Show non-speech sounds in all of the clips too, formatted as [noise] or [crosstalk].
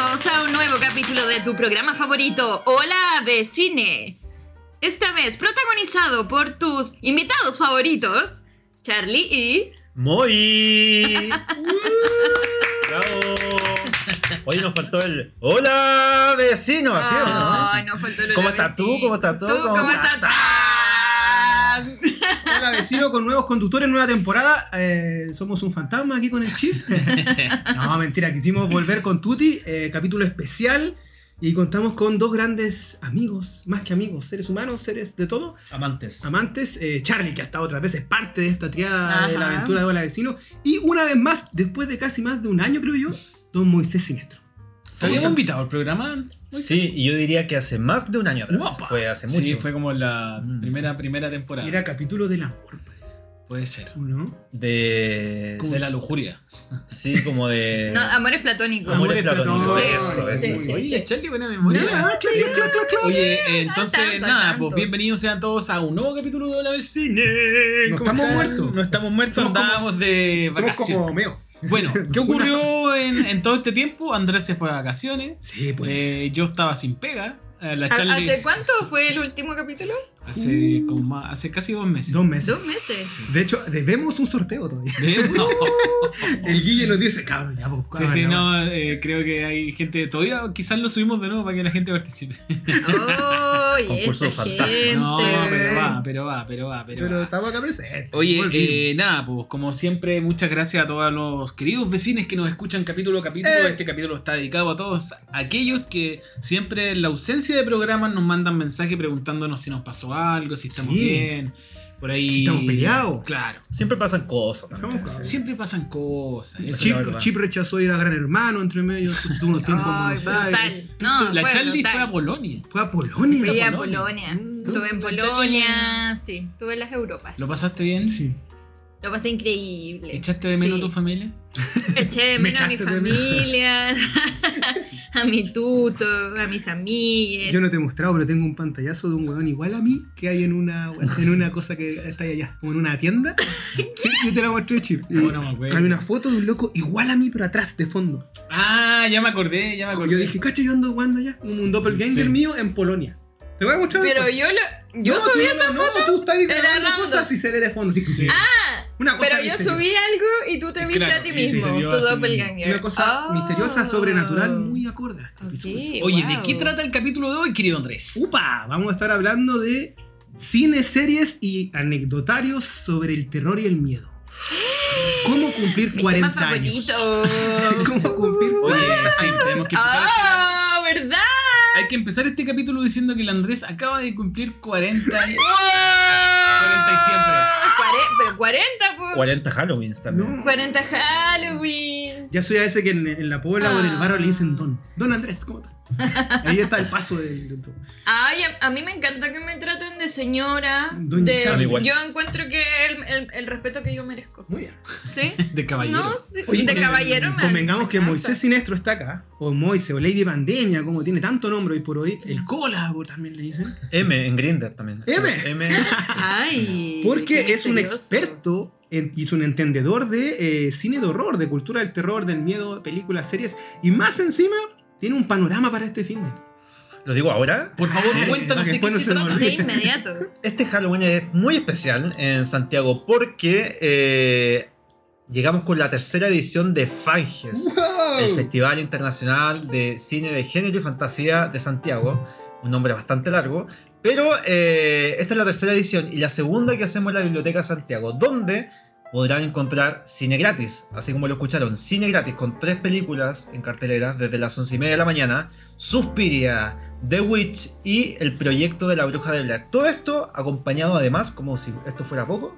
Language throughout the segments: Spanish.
a un nuevo capítulo de tu programa favorito, Hola Vecine. Esta vez protagonizado por tus invitados favoritos, Charlie y... ¡Muy! [laughs] ¡Bravo! Hoy nos faltó el ¡Hola, vecino! ¿Así o no? Ay, no faltó el ¿Cómo estás tú? ¿Cómo estás tú? ¿Tú ¿Cómo cómo estás? Vecino con nuevos conductores, nueva temporada. Eh, somos un fantasma aquí con el chip. [laughs] no, mentira, quisimos volver con Tuti, eh, capítulo especial. Y contamos con dos grandes amigos, más que amigos, seres humanos, seres de todo, Amantes. amantes. eh, Charlie, que ha estado otras veces parte de esta triada de la aventura de Hola Vecino. Y una vez más, después de casi más de un año, creo yo, don Moisés Sinestro. ¿Se habíamos invitado al programa? Sí, y yo diría que hace más de un año atrás. Fue hace mucho. Sí, fue como la Mm. primera, primera temporada. Era capítulo del amor, parece. Puede ser. ¿O no? De. De la lujuria. Sí, como de. [laughs] No, amores platónicos. Amores Amores platónicos. Eso. Sí, sí. Oye, Charlie, buena memoria. Mira, clac, clac, clac, clac. Oye, eh, entonces, tanto, nada, tanto. pues bienvenidos sean todos a un nuevo capítulo de La Vecine. No ¿Cómo estamos están? muertos. No estamos muertos, Somos como- andábamos de Somos vacaciones. como Meo. Bueno, [laughs] ¿qué ocurrió en, en todo este tiempo? Andrés se fue de vacaciones. Sí, pues. eh, yo estaba sin pega. eh, La ¿Ha- Charlie ¿Hace cuánto fue el último capítulo? Hace, como más- hace casi dos meses. Dos meses. Dos meses. De hecho, debemos un sorteo todavía. [laughs] No. El Guille nos dice, cabrón, ya, pues, Sí, cabrón, sí, no, eh, creo que hay gente, todavía quizás lo subimos de nuevo para que la gente participe. [laughs] Oh, Concurso gente. No, pero va, pero va, pero va, pero, Pero va. estamos acá presentes. Oye, eh, nada, pues como siempre, muchas gracias a todos los queridos vecinos que nos escuchan capítulo a capítulo. Eh. Este capítulo está dedicado a todos aquellos que siempre en la ausencia de programas nos mandan mensajes preguntándonos si nos pasó algo, si estamos Sí. bien, por ahí. Si estamos peleados. Claro. Siempre pasan cosas también. Siempre pasan cosas. Chip, rechazó ir a Gran Hermano entre medio, tuvo unos tiempos en Buenos Aires. No, la fue Charlie fue a Polonia. Fue a Polonia. Fui a Polonia. Mm. Estuve en Polonia. Sí, estuve en las Europas. ¿Lo pasaste bien? Sí. Lo pasé increíble. ¿Echaste de menos Sí. a tu familia? Eché de Me menos a mi de familia, [laughs] a mi tuto, a mis amigues. Yo no te he mostrado, pero tengo un pantallazo de un weón igual a mí que hay en una, en una cosa que está ahí allá, como en una tienda. [laughs] Sí, yo te la mostré, Chip. Oh, no me acuerdo. Hay una foto de un loco igual a mí, pero atrás, de fondo. Ah, ya me acordé, ya me acordé. Yo dije, cacha, yo ando jugando allá. Un, un doppelganger Sí. mío en Polonia. Te voy a mostrar Pero después. yo lo, yo no, subí tú, esa no, foto. tú estás grabando cosas y se ve de fondo. así, Sí. Ah, Una cosa pero yo misteriosa. subí algo y tú te viste Claro, a ti sí, mismo, tu a sí doppelganger. Una cosa Oh. misteriosa, sobrenatural, muy acorde a este episodio. Ok, Oye, wow. ¿de qué trata el capítulo de hoy, querido Andrés? ¡Upa! Vamos a estar hablando de cine, series y anecdotarios sobre el terror y el miedo. ¿Cómo cumplir Mi 40 tema años? [laughs] ¿Cómo cumplir Oye, 40 sí, años? tenemos que empezar. Ah, ¿verdad? Hay que empezar este capítulo diciendo que el Andrés acaba de cumplir 40 años. [laughs] 40 y siempre. Cuare- pero 40, pues. 40 Halloweens también. No. 40 Halloween. Ya soy a ese que en, en la Pobla o en el Ah. barrio le dicen Don. Don Andrés, ¿cómo estás? Ahí está el paso del... del- Ay, a, a mí me encanta que me traten de señora. Doña de- yo encuentro que el, el- el respeto que yo merezco. Muy bien. ¿Sí? [laughs] De caballero. No, sí, Oye, de que- caballero me Convengamos me que. Moisés Sinestro está acá, o Moise, o Lady Pandemia, como tiene tanto nombre hoy por hoy. El Cola, también le dicen. M en Grinder también. M. M. Ay. Porque es un experto es un entendedor de eh, cine de horror, de cultura del terror, del miedo, películas, series. Y más encima, tiene un panorama para este fin de. ¿Lo digo ahora? Por favor, Sí. cuéntanos de qué se trata. De inmediato. Este Halloween es muy especial en Santiago porque eh, llegamos con la tercera edición de Fanges, el Festival Internacional de Cine de Género y Fantasía de Santiago. Un nombre bastante largo. Pero eh, esta es la tercera edición y la segunda que hacemos en la Biblioteca Santiago, donde podrán encontrar cine gratis, así como lo escucharon, cine gratis con tres películas en cartelera desde las once y media de la mañana, Suspiria, The Witch y el proyecto de la bruja de Blair. Todo esto acompañado además, como si esto fuera poco,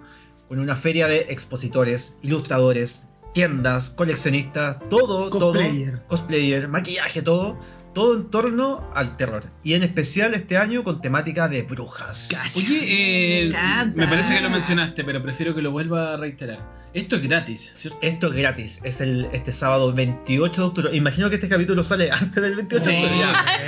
con una feria de expositores, ilustradores, tiendas, coleccionistas, todo, Cosplayer. todo, cosplayer, maquillaje, todo, todo en torno al terror. Y en especial este año con temática de brujas. Oye, eh, Me parece que lo mencionaste, pero prefiero que lo vuelva a reiterar. Esto es gratis, ¿cierto? Esto es gratis, es el, este sábado 28 de octubre. Imagino que este capítulo sale antes del 28 de Sí. octubre.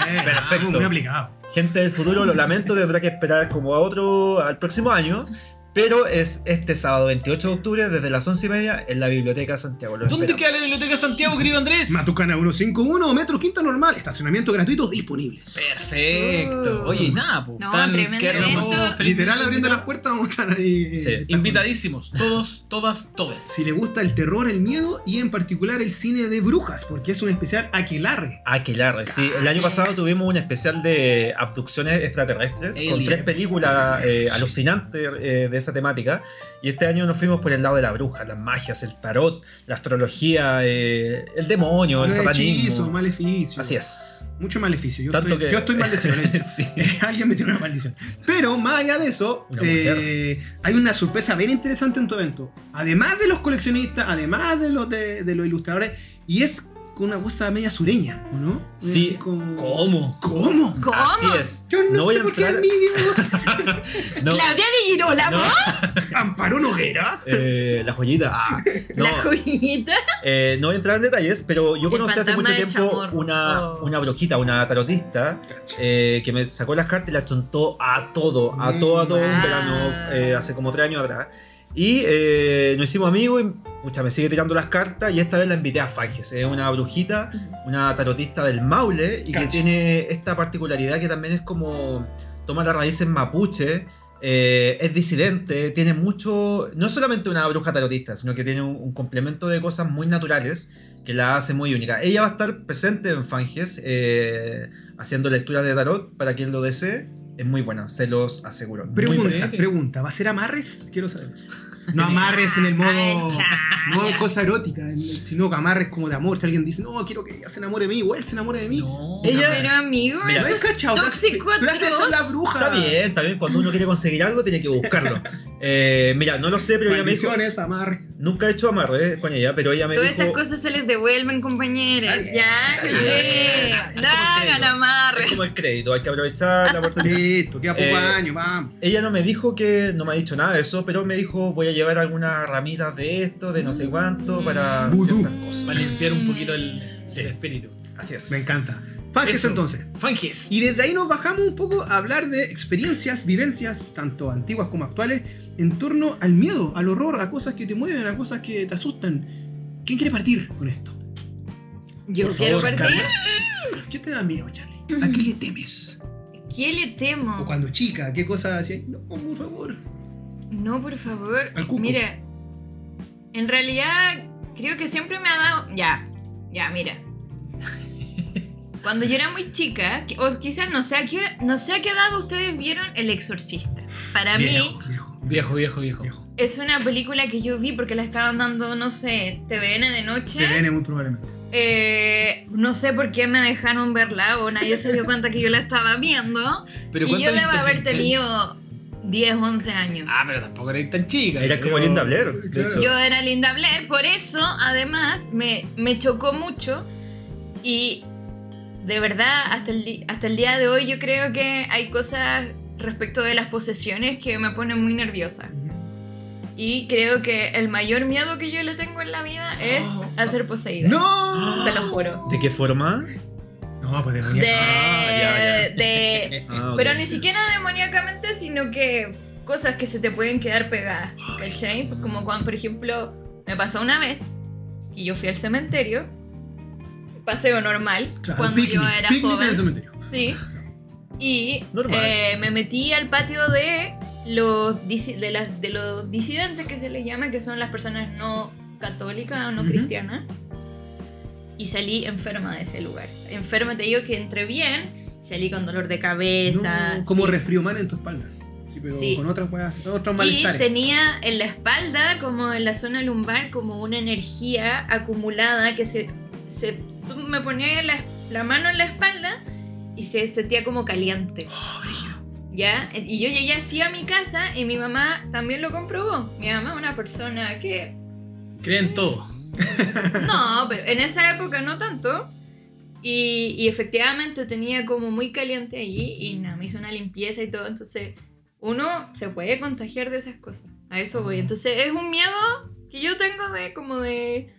Eh, Perfecto. Muy aplicado. Gente del futuro, lo lamento, tendrá que esperar como a otro, al próximo año. Pero es este sábado 28 de octubre desde las 11 y media en la Biblioteca Santiago. ¿Dónde esperamos. queda la Biblioteca Santiago, querido Andrés? Matucana 151 o Metro Quinta Normal. Estacionamiento gratuito disponibles. Perfecto. Uh. Oye, nada, pues. No, tremendo evento. felices. Literal abriendo las puertas vamos a estar ahí. Sí. Invitadísimos, todos, todas, todes. Si le gusta el terror, el miedo y en particular el cine de brujas, porque es un especial aquelarre. Aquelarre, sí. El año pasado tuvimos un especial de abducciones extraterrestres con tres películas eh, alucinantes eh, de esa temática. Y este año nos fuimos por el lado de la bruja, las magias, el tarot, la astrología, eh, el demonio, el es hechizo, satanismo. maleficio. Así es. Mucho maleficio. Yo, Tanto estoy, que- yo estoy maldecido. [laughs] ¿eh? Sí. Alguien me tiró una maldición. Pero más allá de eso, eh, hay una sorpresa bien interesante en tu evento. Además de los coleccionistas, además de los, de, de los ilustradores, y es con una cosa media sureña, ¿o no? Sí. Como- ¿Cómo? ¿Cómo? ¿Cómo? Así es. Yo no, No voy sé a por qué entrar. mi Dios. [laughs] No, Claudia de Girola, no, [laughs] Amparo Noguera. eh, la joyita. ah, [laughs] no, La joyita. eh, no voy a entrar en detalles, pero yo El conocí hace mucho tiempo Chamorro. una, Oh. una brujita, una tarotista, eh, que me sacó las cartas y las chontó a todo, a todo, a todo un Ah. verano, eh, hace como tres años atrás. Y eh, nos hicimos amigos y pucha, me sigue tirando las cartas y esta vez la invité a Fanges. Es una brujita, una tarotista del Maule y que tiene esta particularidad que también es como toma las raíces mapuche. eh, es disidente, tiene mucho. No es solamente una bruja tarotista, sino que tiene un, un complemento de cosas muy naturales que la hace muy única. Ella va a estar presente en Fanges eh, haciendo lecturas de tarot para quien lo desee. Es muy buena, se los aseguro. Pregunta, pregunta. ¿Va a ser amarres? Quiero saber. No amarres en el modo. Ya. [laughs] cosa erótica, sino que amarres como de amor. Si alguien dice, no, quiero que ella se enamore de mí, o él se enamore de mí. No. Ella- Pero amigo, Mira, ¿No eso es cachado? tóxico es atroz. la bruja. Está bien, está bien. Cuando uno quiere conseguir algo, tiene que buscarlo. [laughs] Eh, mira, no lo sé, pero ella me dijo. Amarres. Nunca he hecho amarre con ella, pero ella me Todas dijo. estas cosas se les devuelven, compañeras. Ay, ya, sí. No hagan Es amarres. como el crédito, hay que aprovechar la oportunidad. [laughs] Listo, queda poco Eh, año, vamos. Ella no me dijo que, no me ha dicho nada de eso, pero me dijo voy a llevar algunas ramitas de esto, de no sé cuánto, para Vudú. ciertas cosas. Para limpiar un poquito el, Sí. el espíritu. Así es. Me encanta. Fanges Eso. entonces. Fanges. Y desde ahí nos bajamos un poco a hablar de experiencias, vivencias, tanto antiguas como actuales, en torno al miedo, al horror, a cosas que te mueven, a cosas que te asustan. ¿Quién quiere partir con esto? Yo Por quiero favor, partir. ¿Qué te da miedo, Charlie? ¿A qué le temes? ¿Qué le O temo? cuando chica, ¿qué cosa hacías? No, por favor. No, por favor. Al cuco. Mira, en realidad creo que siempre me ha dado. Ya, ya, mira. [laughs] Cuando yo era muy chica, que- o quizás no sé a qué, no sé a qué edad ustedes vieron El Exorcista. Para mí Viejo, viejo. Viejo, viejo, viejo. Viejo. es una película que yo vi porque la estaban dando, no sé, TVN de noche. Viene muy probablemente. Eh, no sé por qué me dejaron verla o nadie se dio cuenta que yo la estaba viendo. Pero y ¿cuánto yo debo viste, haber tenido 10, 11 años. Ah, pero tampoco eres tan chica. Era como. Linda Blair, de Claro. hecho. Yo era Linda Blair, por eso además me, me chocó mucho y de verdad hasta el, hasta el día de hoy yo creo que hay cosas respecto de las posesiones que me ponen muy nerviosa. Y creo que el mayor miedo que yo le tengo en la vida es a ser poseída. ¡No! Te lo juro. ¿De qué forma? Pues De, demoníaco. Ah, ya, ya. de- Ah, ok. pero ni siquiera demoníacamente, sino que cosas que se te pueden quedar pegadas. ¿Cachai? Como cuando, por ejemplo, me pasó una vez y yo fui al cementerio, paseo normal, Claro, cuando picnic, yo era picnic en el joven. cementerio. Sí. Y eh, me metí al patio de los, de, las, de los disidentes que se les llama, que son las personas no católicas o no Ujú. cristianas. Y salí enferma de ese lugar. Enferma, te digo que entré bien, salí con dolor de cabeza. No, como sí. resfrío mal en tu espalda. Sí, pero Sí. con otras weas, otros Y malestares. tenía en la espalda, como en la zona lumbar, como una energía acumulada que se. se tú me ponía la, la mano en la espalda y se sentía como caliente. ¿Ya? Y yo llegué así a mi casa y mi mamá también lo comprobó. Mi mamá es una persona que. Creen todo. [laughs] No, pero en esa época no tanto. Y, y efectivamente tenía como muy caliente ahí y nada, me hizo una limpieza y todo. Entonces, uno se puede contagiar de esas cosas. A eso voy. Entonces, es un miedo que yo tengo de como de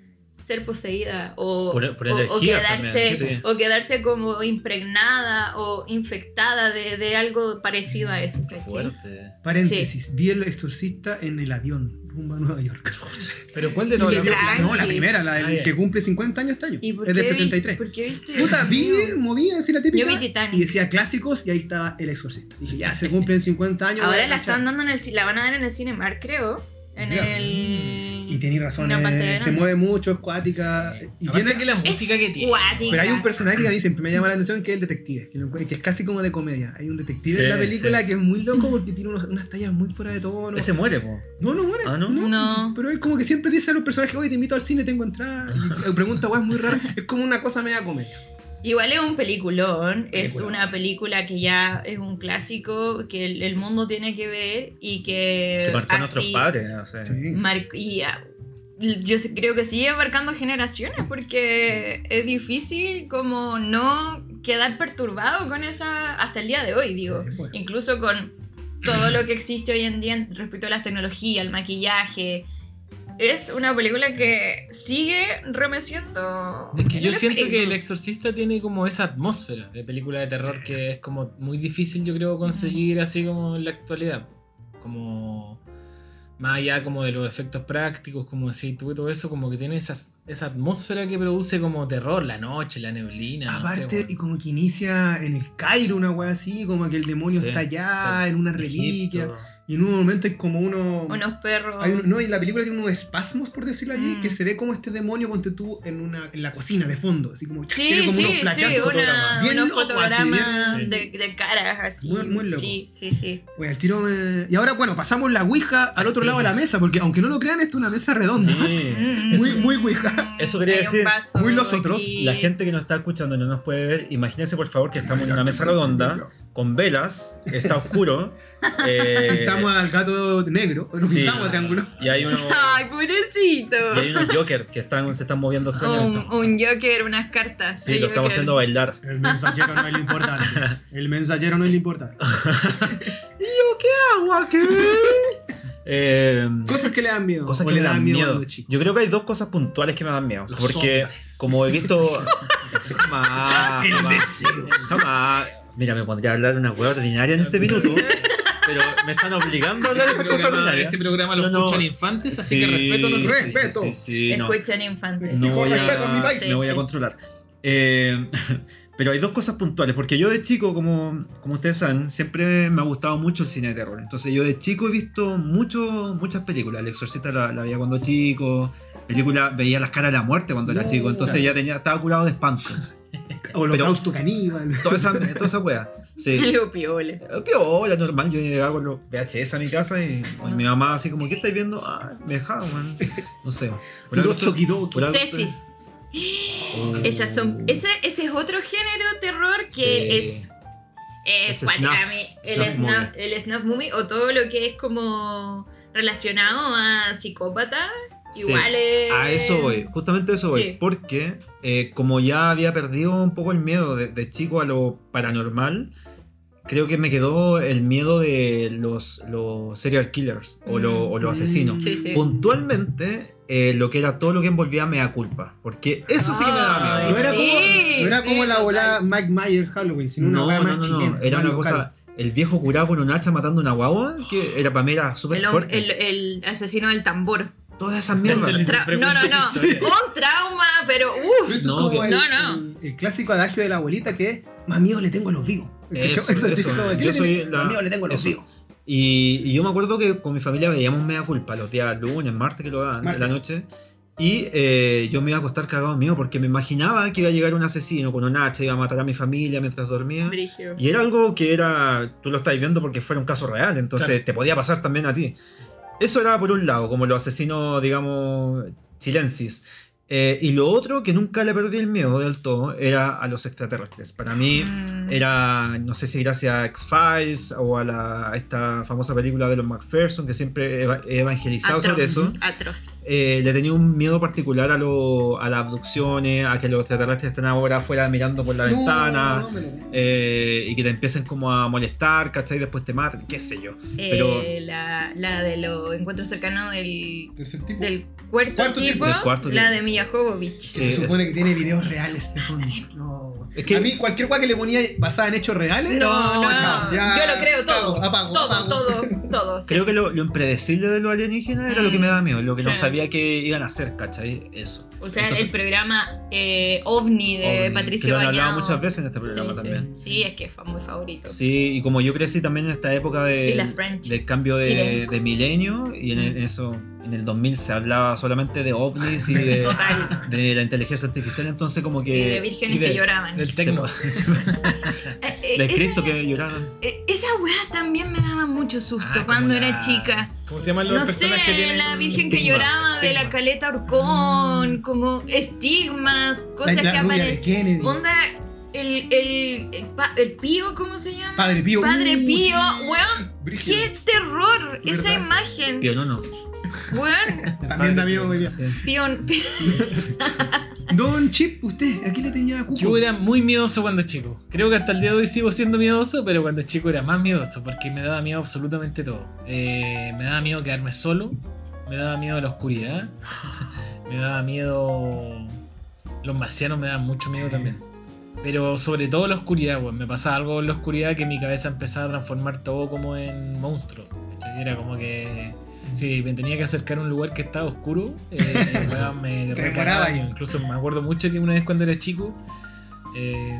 ser poseída o, Por- por o- o energía quedarse, sí. o quedarse como impregnada o infectada de, de algo parecido a eso. ¿cachai? Fuerte. Paréntesis, vi el exorcista en el avión rumbo a Nueva York. [laughs] Pero ¿cuál de todas las no, la primera, la del Ah, que cumple 50 años este año. ¿Y por es del vi- 73. ¿Por qué viste? Puta, vi, movía así la típica. Yo vi Titanic. Y decía clásicos y ahí estaba el exorcista. Dije, ya se cumplen 50 años. Ahora la están dando en el la van a dar en el Cinemark, creo. En el. Y tenés razón, Una eh, te mueve mucho, es cuática. Y Aparte tiene, que la música que tiene. cuática. pero hay un personaje que a mí siempre me llama la atención que es el detective, que, lo encuentro- que es casi como de comedia. Hay un detective Sí, en la película sí. que es muy loco porque tiene unos- unas tallas muy fuera de tono. Ese muere, po. No, no muere. Ah, ¿no? No. Pero él como que siempre dice a los personajes, oye, te invito al cine, tengo entrada. Y [laughs] pregunta, weá, es muy rara. Es como una cosa media comedia. Igual es un peliculón, es una película que ya es un clásico que el, el mundo tiene que ver y que, Que marcó a nuestros así padres. O sea. Sí. mar- y ah, yo creo que sigue abarcando generaciones porque es difícil como no quedar perturbado con esa hasta el día de hoy, digo, Sí, incluso con todo lo que existe hoy en día respecto a las tecnologías, el maquillaje. Es una película que sigue remeciendo. Es que yo siento que. El Exorcista tiene como esa atmósfera de película de terror que es como muy difícil, yo creo, conseguir así como en la actualidad. Como más allá como de los efectos prácticos, como decís tú y todo eso, como que tiene esa, esa atmósfera que produce como terror, la noche, la neblina. no sé, Aparte, y como que inicia en el Cairo una weá así, como que el demonio Sí, está allá, sí. en una reliquia. Egipto. Y en un momento hay como uno. Unos perros. hay un- no, y la película tiene unos espasmos, por decirlo allí, Mm. que se ve como este demonio, ponte tú, en, una, en la cocina de fondo. Así como. Sí, tiene como sí, unos sí, una, Bien unos loco, así, fotogramas bien- de, de caras así. Muy- muy loco. Sí, sí, sí. Pues el tiro me- Y ahora, bueno, pasamos la Ouija al otro lado de la mesa, porque aunque no lo crean, esto es una mesa redonda. Sí. Mm, Muy- mm, muy Ouija. Eso quería decir, muy los otros. aquí. La gente que nos está escuchando y no nos puede ver, imagínense por favor que estamos en una mesa redonda, con velas, está oscuro. [laughs] eh, Pintamos al gato negro, nos sí, pintamos a triángulo. Y hay unos, Ay, pobrecito. y hay unos Joker que están, se están moviendo Un, un Joker, unas cartas. Sí, lo estamos haciendo bailar. El mensajero no es lo importante. [laughs] El mensajero no es lo importante. [laughs] ¿Agua qué? Eh, Cosas que le dan miedo. cosas que le me dan miedo. chico. Yo creo que hay dos cosas puntuales que me dan miedo. Los porque, hombres. como he visto. Jamás. El jamás, deseo. jamás. Mira, me pondría a hablar de una hueá ordinaria en este minuto. [laughs] Pero me están obligando a hablar de Este esas cosas programa, ordinarias. este programa lo No, no. escuchan infantes, así que respeto a los Respeto. Sí, sí, sí, no. Escuchan infantes. no voy mi a, país. me voy a controlar. Eh, [laughs] pero hay dos cosas puntuales, porque yo de chico, como, como ustedes saben, siempre me ha gustado mucho el cine de terror. Entonces yo de chico he visto mucho, muchas películas. El Exorcista la, la veía cuando chico, película, veía las caras de la muerte cuando era No, chico, entonces ya tenía, estaba curado de espanto. Holocausto caníbal. [laughs] Toda esa, toda esa wea. Sí. [laughs] Algo piole. Eh, Piola, normal, yo llegaba con los VHS a mi casa y y mi mamá así como, ¿qué estáis viendo? Ah, me dejaba, man. No sé. Por [laughs] algo Los estoy- Tokidoki. por algo Tesis. Oh. Esas son, ese, ese es otro género de terror que Sí. es. Es snuff, a mí, el, snuff, el snuff movie o todo lo que es como relacionado a psicópata. Sí, es. A eso voy, justamente a eso voy. Sí. Porque eh, como ya había perdido un poco el miedo de, de chico a lo paranormal, creo que me quedó el miedo de los, los serial killers o, lo- o los Mm. asesinos. Sí, sí. Puntualmente, eh, lo que era todo lo que envolvía me da culpa. Porque eso sí que me daba miedo. No era, Sí, como, no era sí, como la volada Mike Myers Halloween, sino una No, weá no, más no, no, chilena. Era una local. cosa. El viejo curado con un hacha matando una guagua, que era para mí era súper fuerte. el, el asesino del tambor. Todas esas mierdas. No, no, no. [laughs] Un trauma, pero uff. Es No, que- el, No, no. El, el clásico adagio de la abuelita que es más miedo le tengo a los vivos. Eso, es [laughs] eso. como, ¿qué Yo le soy la- Más miedo le tengo a los eso. vivos. Y, y yo me acuerdo que con mi familia veíamos Media Culpa los días lunes, martes que lo daban, en la noche. Y eh, yo me iba a acostar cagado mío porque me imaginaba que iba a llegar un asesino con un hacha, iba a matar a mi familia mientras dormía. Brigio. Y era algo que era, tú lo estás viendo porque fuera un caso real, entonces Claro. te podía pasar también a ti. Eso era por un lado, como los asesinos, digamos, chilensis. Eh, y lo otro, que nunca le perdí el miedo del todo, era a los extraterrestres. Para mí Mm. era, no sé si gracias a X-Files o a, la, a esta famosa película de los McPherson, que siempre he eva- he evangelizado sobre Atroz, eso. Atroz. Eh, le tenía un miedo particular a, lo- a las abducciones, a que los extraterrestres estén ahora afuera mirando por la No, ventana. no lo- eh, y que te empiecen como a molestar, ¿cachai? Después te matan, qué sé yo. Pero- Eh, la, la de los encuentros cercanos del, Tercer tipo. del cuarto, Cuarto tipo, tipo. Del cuarto la tipo. de Milla Jovovich. Sí, Se supone que tiene videos reales de fondo. No. Es que- a mí cualquier cosa que le ponía basada en hechos reales, No, no, chao, ya, yo lo creo todo. apago, apago, todo, apago. todo, todo. sí. Creo que lo, lo impredecible de los alienígenas era lo que me daba miedo, lo que no sabía que iban a hacer, ¿cachai? Eso. O sea, Entonces- el programa eh, OVNI de OVNI, Patricio que lo han hablado muchas veces en este programa Sí, también. Sí, es que es muy favorito. Sí, y como yo crecí también en esta época de, del cambio de, de milenio, y en, en eso, en el 2000 se hablaba solamente de ovnis y de, la inteligencia artificial, entonces como que... Y de vírgenes y de- que lloraban. Del tecno. Eh, de esa- Cristo que lloraban. eh, Esa weá también me daba mucho susto Ah, cuando la- era chica. ¿Cómo se llaman las No sé, que tienen la virgen que estigma, lloraba de la caleta Orcón, como estigmas, cosas La, que la de aparecen. Onda, el, el, el, pa- el pío, ¿cómo se llama? Padre Pío. Padre Uh, Pío, sí. weón. Brígido. ¡Qué terror! Esa imagen. Pío no, no. Weón. También da miedo hoy día. Sí. Pion. [laughs] Don Chip, usted, aquí le tenía cuco. Yo era muy miedoso cuando chico. Creo que hasta el día de hoy sigo siendo miedoso, pero cuando chico era más miedoso porque me daba miedo absolutamente todo. Eh, me daba miedo quedarme solo, me daba miedo la oscuridad, [laughs] me daba miedo... Los marcianos me daban mucho miedo también. Pero sobre todo la oscuridad, weón. Me pasaba algo en la oscuridad que mi cabeza empezaba a transformar todo como en monstruos. Era como que... Si me tenía que acercar a un lugar que estaba oscuro, eh, [laughs] me. Incluso me acuerdo mucho que una vez cuando era chico, eh,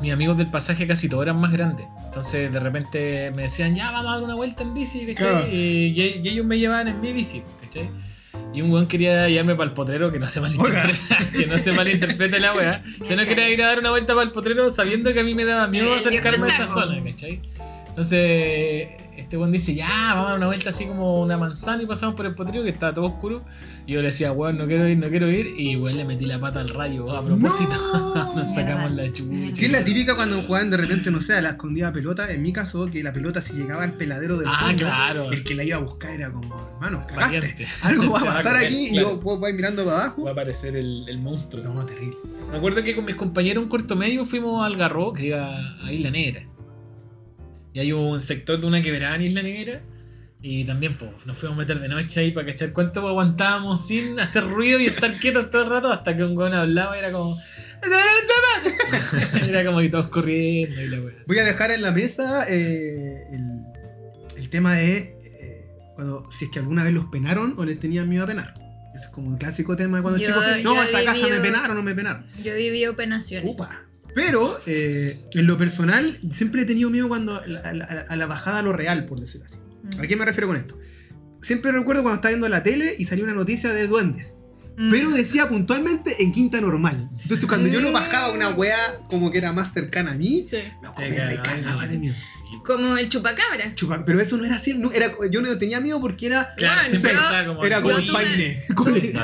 mis amigos del pasaje casi todos eran más grandes. Entonces de repente me decían, ya vamos a dar una vuelta en bici, ¿cachai? Claro. Y, y- y ellos me llevaban en mi bici, ¿cachai? Y un weón quería llevarme para el potrero que no se malinterprete, [laughs] que no se malinterprete la weá. [laughs] Yo no quería ir a dar una vuelta para el potrero sabiendo que a mí me daba miedo viejo acercarme a esa zona, ¿cachai? Entonces, este weón dice, ya, vamos a dar una vuelta así como una manzana y pasamos por el potrero que estaba todo oscuro. Y yo le decía, weón, no quiero ir, no quiero ir. Y weón le metí la pata al rayo a propósito. No. [laughs] Nos sacamos la chucha. Que es la típica cuando jugaban de repente, no sé, a la escondida pelota. En mi caso, que la pelota si llegaba al peladero del Ah, fondo, claro. el que la iba a buscar era como, hermano, cagaste. Algo va a Te va a pasar aquí y yo vos vais mirando para abajo. Va a aparecer el, el monstruo. No, terrible. Me acuerdo que con mis compañeros en cuarto medio fuimos al Garro, que iba a Isla Negra. Y hay un sector de una quebrada en Isla Negra. Y también pues, nos fuimos a meter de noche ahí para cachar cuánto aguantábamos sin hacer ruido y estar quietos todo el rato hasta que un weón hablaba y era como. [laughs] era como que todos corriendo y la wea. Voy a dejar en la mesa eh, el, el tema de eh, cuando si es que alguna vez los penaron o les tenían miedo a penar. Ese es como el clásico tema de cuando Yo- chicos, no, yo esa casa me penaron o no me penaron. Yo viví operaciones. Upa. Pero eh, en lo personal siempre he tenido miedo cuando a la, a bajada a lo real, por decirlo así. Mm. ¿A qué me refiero con esto? Siempre recuerdo cuando estaba viendo la tele y salió una noticia de duendes. Mm. Pero decía puntualmente en quinta normal. Entonces cuando yo lo bajaba a una wea como que era más cercana a mí, Sí. loco, Te me cagaba, de miedo. Como el chupacabra. Chupa- pero eso no era así, no, era, yo no tenía miedo porque era, Claro, pensaba como. era como paine, [laughs]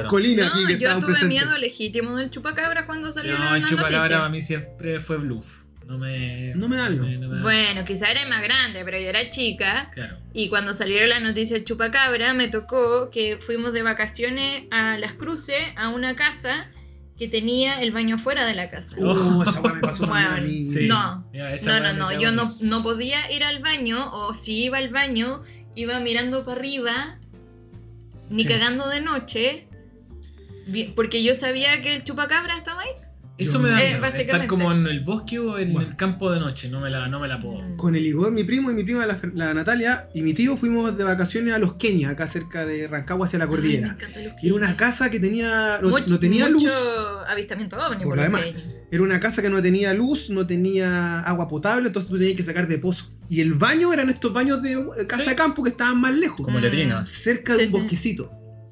colina aquí que yo tuve miedo legítimo del chupacabra cuando salió No, la el chupacabra noticia. para mí siempre fue bluff. No me. No me da no me da- Bueno, quizá era más grande, pero yo era chica. Claro. Y cuando salieron las noticias del chupacabra, me tocó que fuimos de vacaciones a Las Cruces, a una casa que tenía el baño fuera de la casa. Uh, esa [laughs] me pasó Bueno. Sí. No, No, no, no, yo no, no podía ir al baño, o si iba al baño, iba mirando para arriba, ni Sí. cagando de noche, porque yo sabía que el chupacabra estaba ahí. Eso me da Eh, miedo. Estar como en el bosque o en Bueno. el campo de noche. No me la, no me la puedo. Con el Igor, mi primo y mi prima, la, la Natalia, y mi tío fuimos de vacaciones a Los Queñas, acá cerca de Rancagua hacia la Ay, cordillera. Y era una casa que tenía. No, Mucho- no tenía mucho luz. avistamiento ovni Por por lo. Era una casa que no tenía luz, no tenía agua potable, entonces tú tenías que sacar de pozo. Y el baño eran estos baños de casa Sí. de campo que estaban más lejos. Como letrinas. cerca de un sí.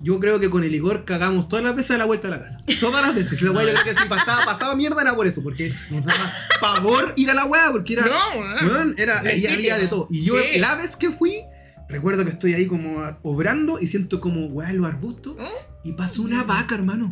Yo creo que con el Igor cagamos todas las veces a la vuelta de la casa. Todas las veces. La weá, yo creo que si pasaba, pasaba mierda era por eso, porque nos daba pavor ir a la weá, porque era. No, weón, era ahí Legítimo. había de todo. Y yo, Sí. la vez que fui, recuerdo que estoy ahí como obrando y siento como weá los arbustos. ¿Oh? Y pasó una vaca, hermano.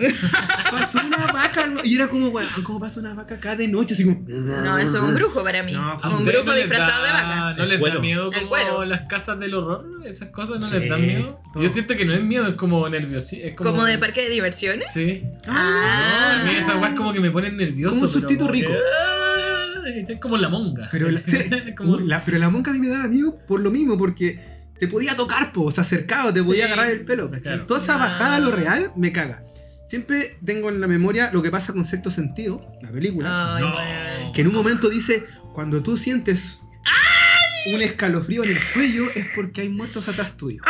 pasó una vaca, hermano. Y era como, weón, ¿cómo pasa una vaca acá de noche? Así como. No, eso es un brujo para mí. No, ¿A un brujo no disfrazado da- de vaca. ¿No les da miedo como cuero. las casas del horror? Esas cosas no Sí, les dan miedo. todo. Yo siento que no es miedo, es como nerviosismo. Es como, Como de parque de diversiones. Sí. Ah. No, a mí esas weas como que me ponen nervioso. Como un sustito que, rico. ah, Es como la monga. Pero la, [laughs] sí, Como- [laughs] la- pero la monca a mí me daba miedo por lo mismo, porque te podía tocar, po, se acercaba, te podía Sí, agarrar el pelo, ¿cachai? claro. Toda esa Ah. bajada a lo real me caga. Siempre tengo en la memoria lo que pasa con Sexto Sentido, la película. Ay, No. Que en un momento dice, cuando tú sientes un escalofrío en el cuello es porque hay muertos atrás tuyo.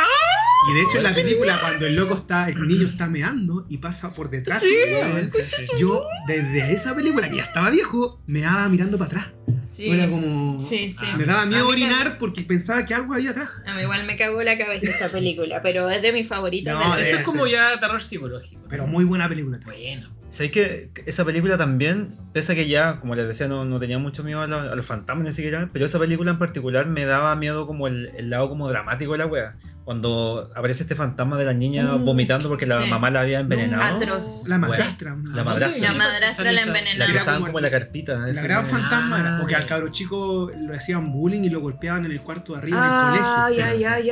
Y de hecho en la película cuando el loco está, el niño está meando y pasa por detrás, weón, yo desde esa película que ya estaba viejo, me daba mirando para atrás. Sí. Era como... Sí, sí. Me daba miedo orinar porque pensaba que algo había atrás. A mí igual me cagó la cabeza esta película, pero es de mis favoritas. No, Eso es como ya terror psicológico. Pero muy buena película. Bueno. ¿Sabéis que esa película también, pese a que ya, como les decía, no, no tenía mucho miedo a, la- a los fantasmas ni siquiera, pero esa película en particular me daba miedo como el, el lado como dramático de la wea. Cuando aparece este fantasma de la niña Uh, vomitando porque la sí. mamá la había envenenado. Atroz. La madrastra. La madrastra. La madrastra la La que envenenaba. estaban como en la carpita. La gran fantasma era. Ah, O que al ya. cabro chico lo hacían bullying y lo golpeaban en el cuarto de arriba en el colegio. ay, Sí, ay, ay,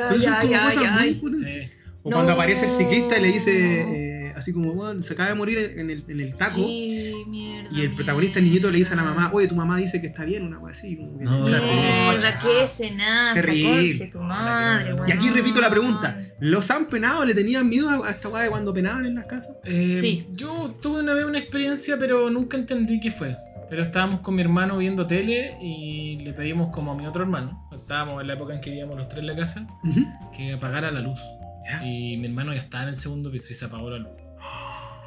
ay, ay. O cuando aparece el ciclista y le dice eh, así como, bueno, se acaba de morir en el, en el taco. Sí, mierda. Y el protagonista, el niñito, le dice a la mamá, oye, tu mamá dice que está bien, una cosa así. como que- No, Mierda, qué escenaza, Terrible. conche tu madre, Y Y aquí repito la pregunta, ¿los han penado? ¿Le tenían miedo a esta weá de cuando penaban en las casas? Eh, Sí. Yo tuve una vez una experiencia, pero nunca entendí qué fue. Pero estábamos con mi hermano viendo tele y le pedimos como a mi otro hermano, estábamos en la época en que vivíamos los tres en la casa, que apagara la luz. Y mi hermano ya estaba en el segundo piso y se apagó la luz.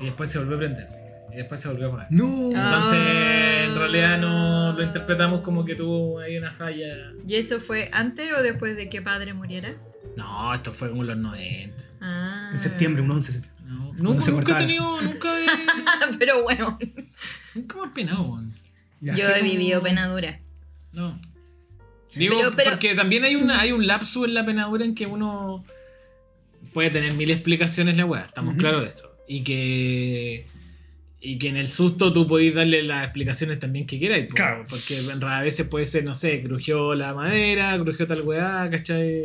Y después se volvió a prender. Y después se volvió a apagar. No. Entonces, Ah. en realidad no lo interpretamos como que tuvo ahí una falla. ¿Y eso fue antes o después de que padre muriera? No, esto fue como en los 90. Ah. En septiembre, un 11 de septiembre. No, Cuando no se nunca he tenido, nunca he, [laughs] Pero bueno, nunca me he penado, yo he como- vivido penadura. No. Digo, Pero- pero- porque también hay, una, hay un lapso en la penadura en que uno puede tener mil explicaciones la weá, estamos claros de eso. Y que. Y que en el susto tú podés darle las explicaciones también que quieras. Claro. Porque en- a veces puede ser, no sé, crujió la madera, crujió tal weá, ¿cachai?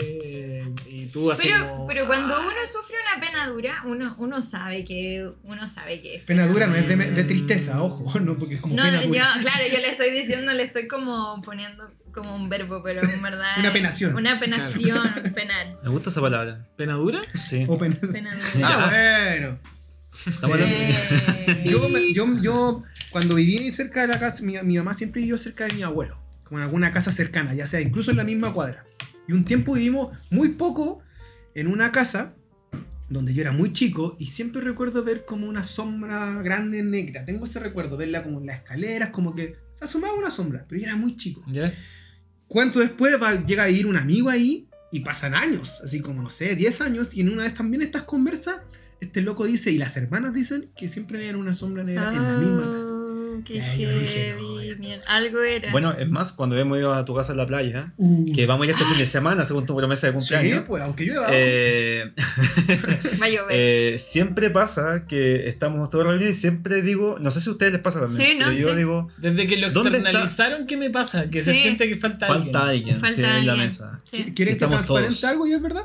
Y tú así Pero, como. pero cuando uno sufre una penadura, uno, uno sabe que uno sabe que es Penadura no es de, de tristeza, ojo, [laughs] no, porque es como No, pena yo, dura. claro, yo le estoy [laughs] diciendo, le estoy como poniendo como un verbo, pero en verdad. Una penación. Una penación, penar. Me gusta esa palabra. ¿Penadura? Sí. O pena- Penadura. [laughs] Ah, bueno. Estamos hablando- Eh, Yo, me- yo, yo, cuando viví cerca de la casa, mi, mi mamá siempre vivió cerca de mi abuelo, como en alguna casa cercana, ya sea incluso en la misma cuadra. Y un tiempo vivimos muy poco en una casa donde yo era muy chico y siempre recuerdo ver como una sombra grande negra. Tengo ese recuerdo, verla como en las escaleras, como que se asomaba una sombra, pero yo era muy chico. ¿Ya? ¿Cuánto después va- llega a ir un amigo ahí y pasan años, así como no sé, 10 años, y en una vez también estas conversas, este loco dice, y las hermanas dicen que siempre veían una sombra negra en la misma casa. Ah, Qué Ya, yo dije, no, Algo era. Bueno, es más, cuando hemos ido a tu casa en la playa, Uh. que vamos ya este fin de semana, según tu promesa de Sí, cumpleaños. pues, aunque llueva. eh, [laughs] Va a llover. eh, siempre pasa que estamos todos reunidos y siempre digo, no sé si a ustedes les pasa también, Sí, no, pero yo sí. digo, Desde que lo externalizaron, ¿qué me pasa? Que se Sí. siente que falta, falta alguien. alguien, Falta sí, en la alguien. mesa. Sí, ¿Quieres que transparente todos. algo y es verdad?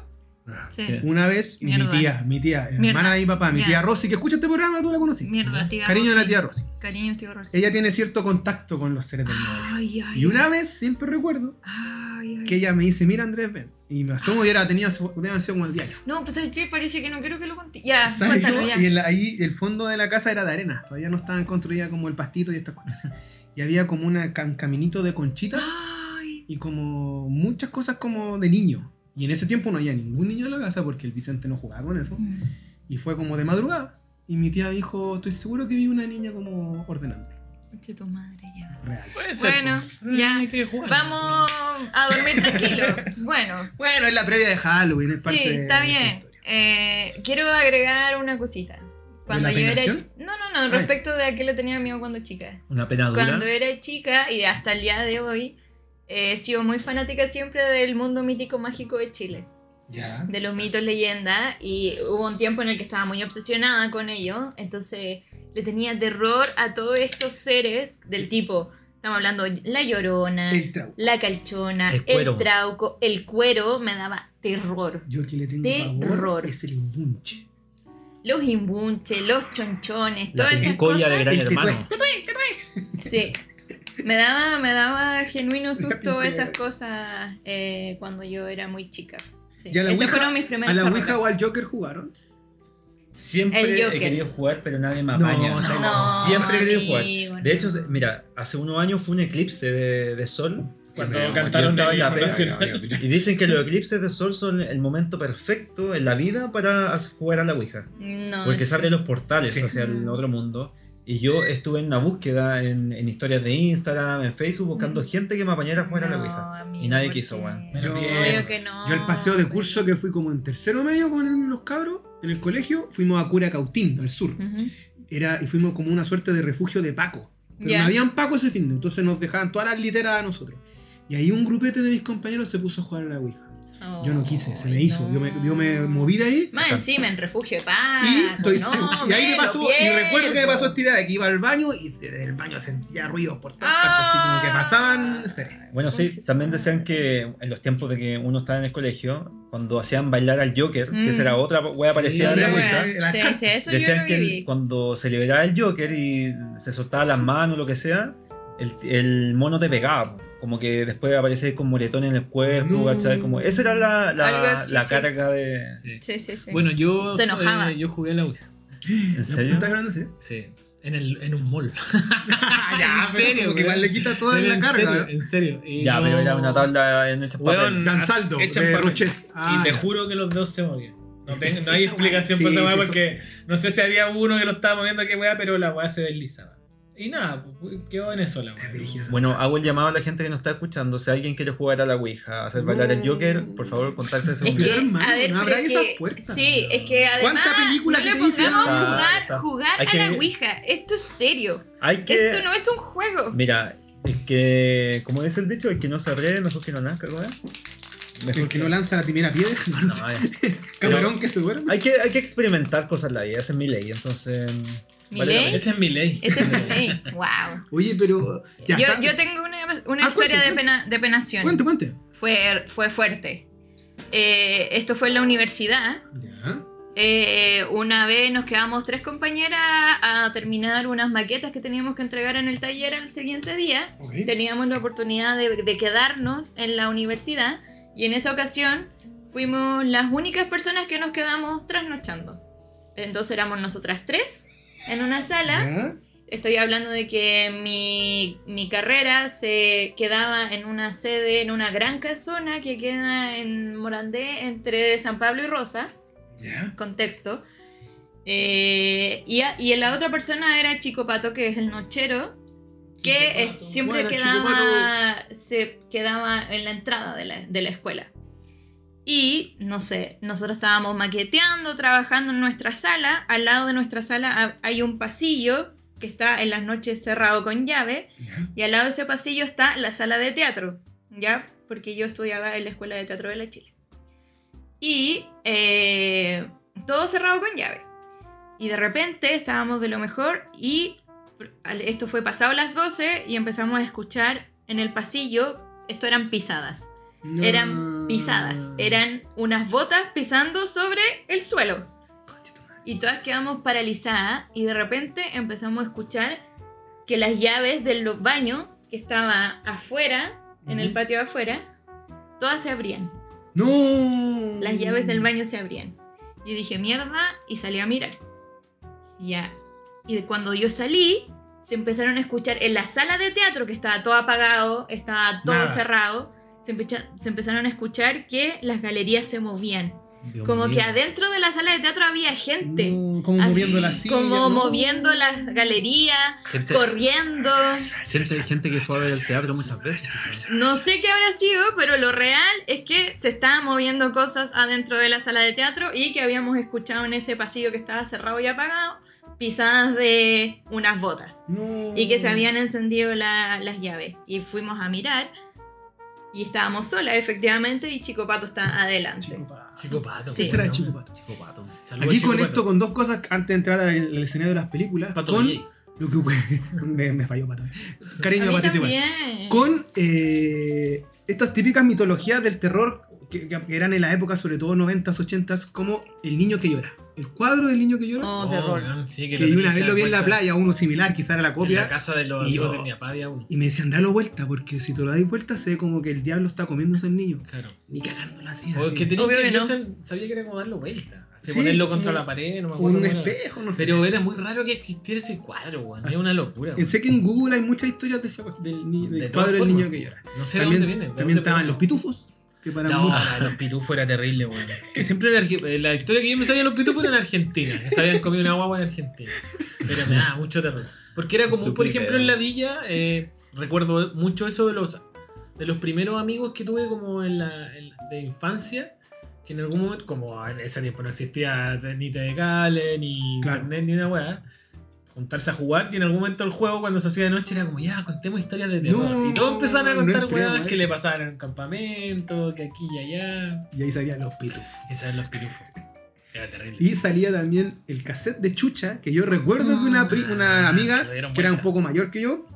Sí. Una vez, mi Mierda. tía, mi tía, Mierda. hermana de mi papá, mi Ya. tía Rosy, que escucha este programa, tú la conocí. Mierda, tía. Cariño de la Rosy. tía Rosy. Cariño, tío Rosy. Ella tiene cierto contacto con los seres del ay. Y una vez, siempre recuerdo, Ay, ay. que ella me dice, mira Andrés, ven. Y me asomo y era, tenía, haber sido como el diario. No, pues ¿sabes qué? Parece que no quiero que lo conté. Ya, ¿Sabes cuéntalo ya. Y en la- ahí el fondo de la casa era de arena. Todavía no estaban construidas como el pastito y estas cosas. [laughs] Y había como un caminito de conchitas Ay. y como muchas cosas como de niño. Y en ese tiempo no había ningún niño en la casa porque el Vicente no jugaba con eso. Y fue como de madrugada. Y mi tía dijo, estoy seguro que vi una niña como ordenando. Che, tu madre ya. Real. Puede ser, Bueno, po. ya. Hay que jugar. Vamos a dormir tranquilo. [laughs] Bueno, Bueno, es la previa de Halloween, es parte sí, está bien. Eh, quiero agregar una cosita. Cuando la yo era. No, no, no, respecto de a qué le tenía miedo cuando chica. Una pena dura. Cuando era chica y hasta el día de hoy, he sido muy fanática siempre del mundo mítico mágico de Chile. Ya. de los mitos, leyendas, y hubo un tiempo en el que estaba muy obsesionada con ello, entonces le tenía terror a todos estos seres del tipo, estamos hablando la llorona, El trauco. la calchona, El el, trauco, el cuero, me daba terror. Yo que le tengo Terror. pavor es el imbunche. Los imbunches, los chonchones, La todas esas pincoya de cosas. gran El hermano. Sí. Me daba, me daba genuino [laughs] susto esas cosas eh, cuando yo era muy chica. Sí. ¿Y a la Ouija- fueron mis primeras ¿A la. Ouija o al Joker jugaron? Siempre El he querido jugar, pero nadie me No, apaña. no. Siempre he querido jugar. De hecho, mira, hace unos años fue un eclipse de, de sol. Cuando cantaron estaba en la. [laughs] Y dicen que los eclipses de sol son el momento perfecto en la vida para jugar a la Ouija. No, Porque se abren los portales Sí. hacia el otro mundo. Y yo estuve en una búsqueda en, en historias de Instagram, en Facebook, buscando gente que me apañara a jugar a la No, Ouija. amigo, y nadie ¿por quiso, weón. Yo- bien. Obvio que no. Yo el paseo de curso que fui como en tercero medio con los cabros en el colegio, fuimos a Curacautín, al sur. Era, y fuimos como una suerte de refugio de Paco. Pero no habían Paco ese fin de, entonces nos dejaban todas las literas a nosotros. Y ahí un grupete de mis compañeros se puso a jugar a la Ouija. Yo no quise, se me hizo. Yo, me, yo me moví de ahí Más encima, en refugio de paz. y, estoy no, y ahí me pasó, y recuerdo que me pasó esta idea de que iba al baño y en el baño sentía ruidos por todas partes, así como que pasaban. no sé. Bueno, sí, también decían que en los tiempos de que uno estaba en el colegio, cuando hacían bailar al Joker, Mm. que esa era otra wea Sí, parecida a sí, la sí, eso yo decían lo que viví. cuando se liberaba el Joker y se soltaba las manos o lo que sea, el, el mono te pegaba. Como que después aparece con moretones en el cuerpo, No. ¿cachai? Como, esa era la, la, así, la sí. carga de... Sí. Sí, sí, sí. Bueno, yo, Se eh, yo jugué a la Ouija. ¿En serio? ¿Estás hablando así? Sí. En, el, en un mall. [laughs] ya, ¿En pero serio, como que igual le quita toda Pero la en carga. Serio, ¿no? en serio. Y Ya, no- pero era una tabla en hecha papel. Gansaldo, de papel. Rochet. Ah, y te ya. juro que los dedos se movían. No, tengo- no hay explicación para esa sí, weá sí, porque no sé si había uno que lo estaba moviendo qué weá, pero la weá se deslizaba. Y nada, pues, quedó en eso la Bueno, hago el llamado a la gente que nos está escuchando. Si alguien quiere jugar a la Ouija, hacer bailar el Joker, por favor, contáctese Es que, hermano, a ver, no es esas que- puertas. Sí, es que además ¿Cuánta película no que le te dicen? jugar, está. jugar a que- la Ouija. Esto es serio. Hay que... Esto no es un juego. Mira, es que, como dice el dicho, el que no se ríe, mejor que no nazca, weón. El que no lanza la primera piedra, no, [laughs] No, camarón que se duerme. hay, que, hay que experimentar cosas en la vida, esa es mi ley, entonces... Ese es mi ley. Ese es mi ley. Wow. Oye, pero. Ya, Yo, está- yo tengo una, una Ah, historia cuente, de, pena, de penación. Cuente, cuente. Fue, fue fuerte. Eh, esto fue en la universidad. Ya. Eh, una vez nos quedamos tres compañeras a terminar unas maquetas que teníamos que entregar en el taller al siguiente día. Ok. Teníamos la oportunidad de, de quedarnos en la universidad y en esa ocasión fuimos las únicas personas que nos quedamos trasnochando. Entonces éramos nosotras tres en una sala. Ya. Estoy hablando de que mi, mi carrera se quedaba en una sede, en una gran casona que queda en Morandé entre San Pablo y Rosa Ya. contexto. Eh, y, a- y la otra persona era Chico Pato, que es el nochero, que es- siempre quedaba, se quedaba en la entrada de la, de la escuela. Y, no sé, nosotros estábamos maqueteando, trabajando en nuestra sala. Al lado de nuestra sala ha- hay un pasillo que está en las noches cerrado con llave. Y al lado de ese pasillo está la sala de teatro, ¿ya? Porque yo estudiaba en la Escuela de Teatro de la Chile. Y eh, todo cerrado con llave. Y de repente estábamos de lo mejor y esto fue pasado las 12 y empezamos a escuchar en el pasillo, esto eran pisadas. No. Eran pisadas, eran unas botas pisando sobre el suelo. Y todas quedamos paralizadas y de repente empezamos a escuchar que las llaves del baño que estaba afuera, en el patio de afuera, todas se abrían. No. Las llaves del baño se abrían. Y dije, mierda, y salí a mirar. Y Ya. Y cuando yo salí, se empezaron a escuchar en la sala de teatro, que estaba todo apagado, estaba todo Nada. cerrado, se, empezaron a escuchar que las galerías se movían. Dios Como mío. que adentro de la sala de teatro había gente. No, como Así, moviendo la silla. Como no. moviendo las galerías, Gente, corriendo. gente, gente que fue a ver el teatro muchas veces. quizás. No sé qué habrá sido, pero lo real es que se estaban moviendo cosas adentro de la sala de teatro y que habíamos escuchado en ese pasillo que estaba cerrado y apagado pisadas de unas botas No. y que se habían encendido la- las llaves. Y fuimos a mirar y estábamos solas, efectivamente, y Chico Pato está adelante. Chico Pato. Chico Pato. Sí. ¿Qué será bueno. Chico Pato? Chico pato. Saludos, Aquí Chico conecto Pato. con dos cosas antes de entrar al, al escenario de las películas. Pato con DJ. lo que [laughs] me, me falló Pato. Cariño Patito igual. también. Con eh, estas típicas mitologías del terror que, que eran en la época, sobre todo 90s, 80s, como El niño que llora. El cuadro del niño que llora. Oh, Oh, terror. weón, sí, que una vez lo vi en la playa, uno similar, quizá era la En copia. la casa de los y yo- de mi papá había uno. Y me decían, dalo vuelta, porque si te lo dais vuelta, se ve como que el diablo está comiéndose al niño. Claro. Ni cagándola así. O así. que tenía que, no. sab- sabía que era como darlo vuelta. Se Sí, ponerlo contra la pared, no me acuerdo. Un espejo, no sé. Pero era muy raro que existiera ese cuadro, weón. Es una locura. Weón. Sé que en Google hay muchas historias de esa cuestión, del, del De cuadro del niño que llora. No sé también de dónde viene. ¿de también dónde estaban los pitufos, que para No, muchos- los pitufos era terrible, weón. Que siempre era eh, la historia que yo me sabía de los pitufos era en Argentina. Que se habían comido una guagua en Argentina. Pero me daba mucho terror. Porque era común, por ejemplo, en la villa, eh, recuerdo mucho eso de los de los primeros amigos que tuve como en la, en de infancia. Que en algún momento, como en ese tiempo no existía ni TV cable, ni Claro. internet, ni una weá. Juntarse a jugar y en algún momento el juego cuando se hacía de noche era como ya contemos historias de terror. No, y todos empezaban a no contar weas a que le pasaban en un campamento, que aquí y allá. Y ahí salían los pitufos. Esos eran los pitufos. Era terrible. Y salía también el cassette de Chucha, que yo recuerdo que una, pri- una Ah, amiga, que era un poco mayor que yo,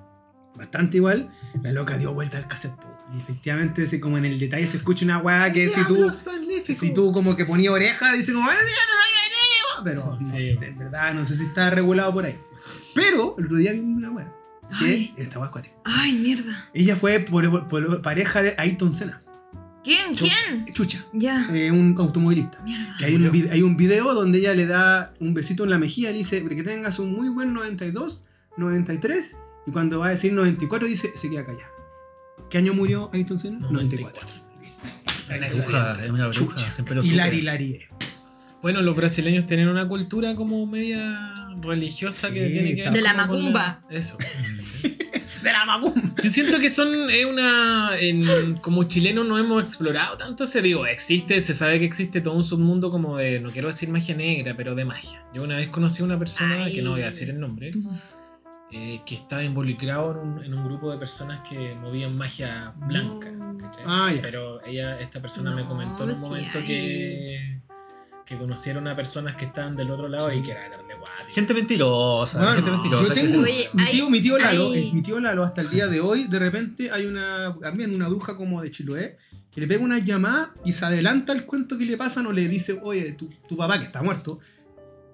bastante igual, la loca dio vuelta al cassette. Y efectivamente, ese, como en el detalle se escucha una weá que si tú, si tú como que ponías oreja, dice como... "Ay, ya no hay Pero no Sí. sé, en verdad, no sé si está regulado por ahí. Pero el otro día vi una weá, que Ay. esta weá es. Ay, mierda. Ella fue por, por pareja de Ayrton Senna, ¿Quién? ¿Quién? Chucha, Ya. eh, un automovilista. Mierda. Que hay, un hay un video donde ella le da un besito en la mejilla y le dice que tengas un muy buen 92, 93 y cuando va a decir 94 dice se queda callada. ¿Qué año murió Ayrton Senna? 94. Una Bruja, es una bruja, Chucha. siempre lo Hilari, supe. Hilari. eh. Bueno, los brasileños tienen una cultura como media religiosa que tiene que ver De la macumba. Eso. [laughs] De la macumba. Yo siento que son es una en- como chilenos no hemos explorado tanto ese digo, existe, se sabe que existe todo un submundo como de no quiero decir magia negra, pero de magia. Yo una vez conocí a una persona Ay. que no voy a decir el nombre, eh, que estaba involucrado en un, en un grupo de personas que movían magia blanca. ¿cachai? Ah. Pero ella, esta persona me comentó en un sí momento hay. que, que conocieron a personas que estaban del otro lado y que era terrible guático. Gente mentirosa, Bueno, gente mentirosa. yo que tengo se- Oye, mi hay- tío, mi tío Lalo, hay- el- mi tío Lalo hasta el día de hoy, de repente hay una, también una bruja como de Chiloé, que le pega una llamada y se adelanta el cuento que le pasan o le dice, oye, tu, tu papá que está muerto,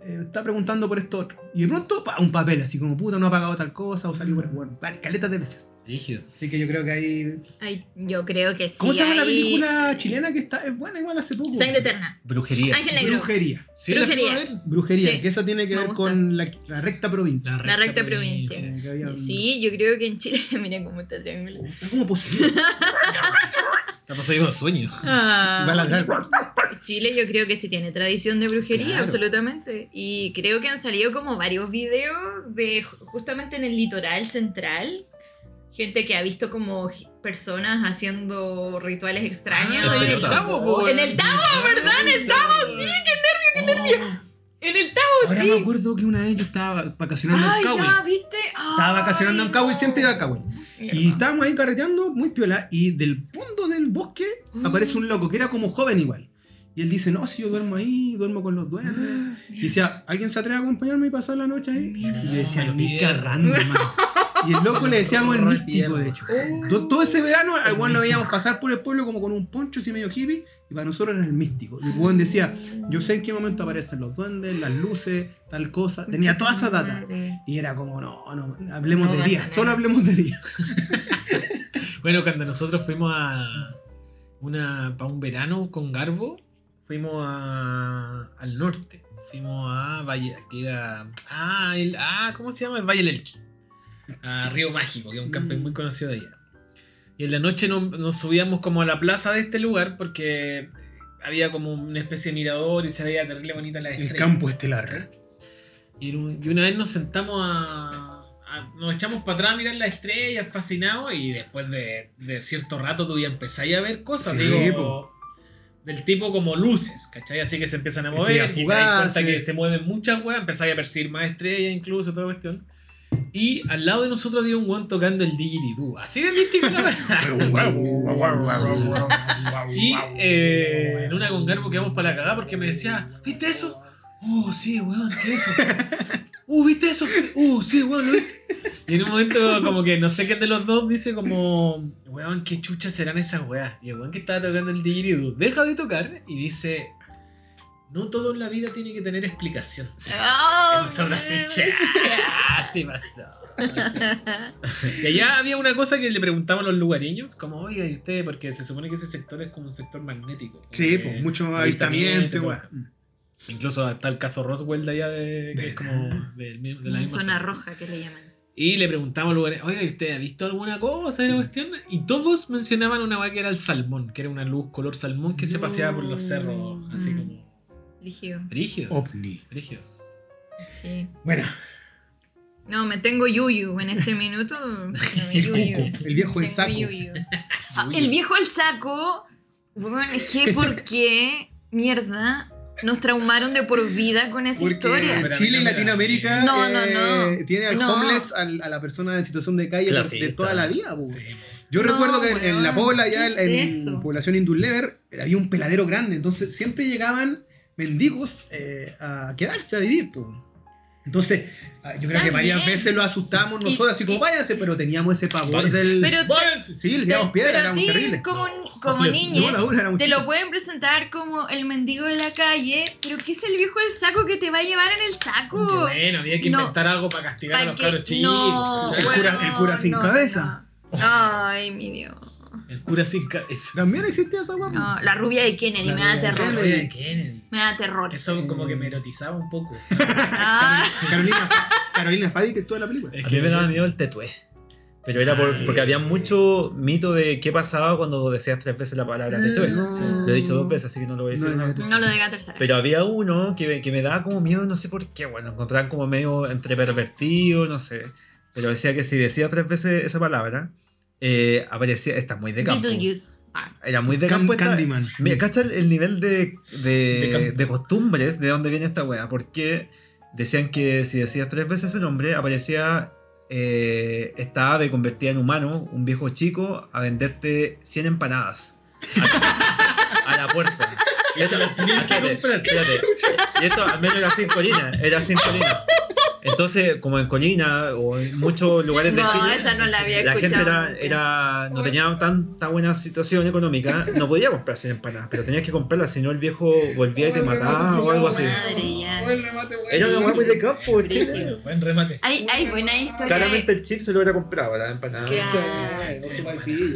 eh, está preguntando por esto otro. Y de pronto, pa, un papel así como, puta, no ha pagado tal cosa o salió por... Bueno, vale, caletas de veces. Rígido. Así que yo creo que hay... Ay, yo creo que sí. ¿Cómo se llama la película chilena que está es buena igual hace poco? Sangre Eterna. Brujería. Ángel Negro. Brujería. Sí, Brujería. Brujería, Sí, que esa tiene que me ver gusta. con la, la recta provincia. La recta provincia. Sí, yo creo que en Chile. [laughs] Mira cómo está triángulo. Está como poseído. La pasó un sueño. Ah. Va a ladrar. Chile yo creo que sí tiene tradición de brujería, Claro. absolutamente. Y creo que han salido como varios videos de ju- justamente en el litoral central. Gente que ha visto como personas haciendo rituales extraños. Ah, en, el el Tabo, en el Tabo, ¿verdad? En el Tabo, sí, qué nervio, qué nervio. En el Tabo, Ahora sí. me acuerdo que una vez yo estaba vacacionando Ay, en Cowell. ya, ¿viste? Estaba vacacionando en Ay, Cowell, no. siempre iba a Cowell. Y estábamos ahí carreteando, muy piola, y del fondo del bosque Mm. aparece un loco que era como joven igual. Y él dice, no, si yo duermo ahí, duermo con los duendes. Y decía, ¿alguien se atreve a acompañarme y pasar la noche ahí? Y le decía, ni cagando, hermano. [laughs] [laughs] Y el loco le decíamos el místico, de hecho. To- Todo ese verano, al weón lo veíamos pasar por el pueblo como con un poncho así medio hippie, y para nosotros era el místico. Y el weón decía, yo sé en qué momento aparecen los duendes, las luces, tal cosa. Tenía toda esa data. Y era como, no, no, hablemos No de día, solo hablemos de día. [laughs] Bueno, cuando nosotros fuimos a una para un verano con Garbo, fuimos a, al norte. Fuimos a Valle, aquí a, ah, el, ah, ¿cómo se llama? El Valle del Elqui. A Río Mágico, que es un camping muy conocido de allá. Y en la noche nos, nos subíamos como a la plaza de este lugar porque había como una especie de mirador y se veía terrible bonita la El estrella. campo estelar. Un- y una vez nos sentamos a, a- Nos echamos para atrás a mirar las estrellas, fascinados, y después de, de cierto rato tú ya empezáis a ver cosas, Sí, digo. Del tipo como luces, ¿cachai? Así que se empiezan a mover, Estrellas y te das cuenta fugaces. que se mueven muchas weas, empezáis a percibir más estrellas incluso, toda cuestión. Y al lado de nosotros había un weón tocando el didgeridoo. Así de místico. [laughs] Y eh, en una con Garbo quedamos para la cagada porque me decía, ¿viste eso? Oh, sí, weón, ¿qué es eso? [laughs] Uh, ¿viste eso? Uh, sí, weón, ¿lo viste? Y en un momento como que no sé qué de los dos dice como, weón, ¿qué chuchas serán esas weas? Y el weón que estaba tocando el didgeridoo deja de tocar y dice, no todo en la vida tiene que tener explicación. Oh, nosotros así, che, así pasó. Y allá había una cosa que le preguntaban los lugareños, como, oiga, ¿y usted? Porque se supone que ese sector es como un sector magnético. Sí, pues mucho avistamiento. Incluso está el caso Roswell de allá, de, que es como de, de la Una misma zona roja que le llaman. Y le preguntamos lugares, oye, ¿usted ha visto alguna cosa de la cuestión? Y todos mencionaban una weá que era el salmón, que era una luz color salmón que se paseaba por los cerros, así Mm. como. Rígido. Brígido. OVNI. Brígido. Sí. Bueno, No, me tengo yuyu en este minuto. no, yuyu. [laughs] el viejo del Tengo saco. yuyu. [laughs] Ah, el viejo el saco. Bueno, es que ¿por qué mierda nos traumaron de por vida con esa Porque historia? Chile y Latinoamérica No, no, no. eh, tiene al No. homeless, al- a la persona en situación de calle por- de Clasista. toda la vida. Sí. Yo No, recuerdo que en, en la Pobla, ¿qué ya es en, eso? población Indullever, había un peladero grande, entonces siempre llegaban mendigos eh, a quedarse a vivir. po. Entonces, ah, yo creo que varias veces lo asustamos Y- nosotros, así como y- váyanse, pero teníamos ese pavor Váyanse. del. Pero te- sí, le tiramos piedra, era terrible. como, como No, niña, no, te lo pueden presentar como el mendigo de la calle, pero ¿qué es el viejo del saco que te va a llevar en el saco? Qué bueno, había que No. inventar algo para castigar a los que- cabros chicos. El cura- el cura sin cabeza. no. Ay, mi Dios. El cura sin cabeza. También existía esa guapa. No, la rubia de Kennedy La me da rubia terror. Kennedy. de Kennedy. Me da terror. Eso como que me erotizaba un poco. [laughs] Ah, Carolina, Carolina Fadi que estuvo en la película. Es A mí me daba miedo el tetué. Pero era por- porque había mucho mito de qué pasaba cuando decías tres veces la palabra tetué. Mm. Lo he dicho dos veces, así que no lo voy a decir. No, no, no lo diga tercera. Pero había uno que, me- que me daba como miedo, no sé por qué. Bueno, encontraban como medio entre pervertido, no sé. Pero decía que si decía tres veces esa palabra, eh, aparecía. Está muy de campo. Ah. Era muy de Can- campo. esta- Candyman. Mira, cacha el, el nivel de, de, De campo. de costumbres de dónde viene esta wea. Porque decían que si decías tres veces ese nombre, aparecía eh, esta ave convertida en humano, un viejo chico, a venderte 100 empanadas. A, a la puerta. [laughs] Y esto, espérate. Y esto al menos era sin colina. Era sin colina. Entonces, como en Colina o en muchos lugares de No, Chile, esa no la había la gente era, era no tenía tanta buena situación económica, no podía comprarse empanadas, pero tenías que comprarlas, si no el viejo volvía y te mataba o algo así. Buen remate. Era una muy de campo. Chile. Buen remate. Hay, hay buena historia. Claramente el chip se lo hubiera comprado, la empanada. Claro.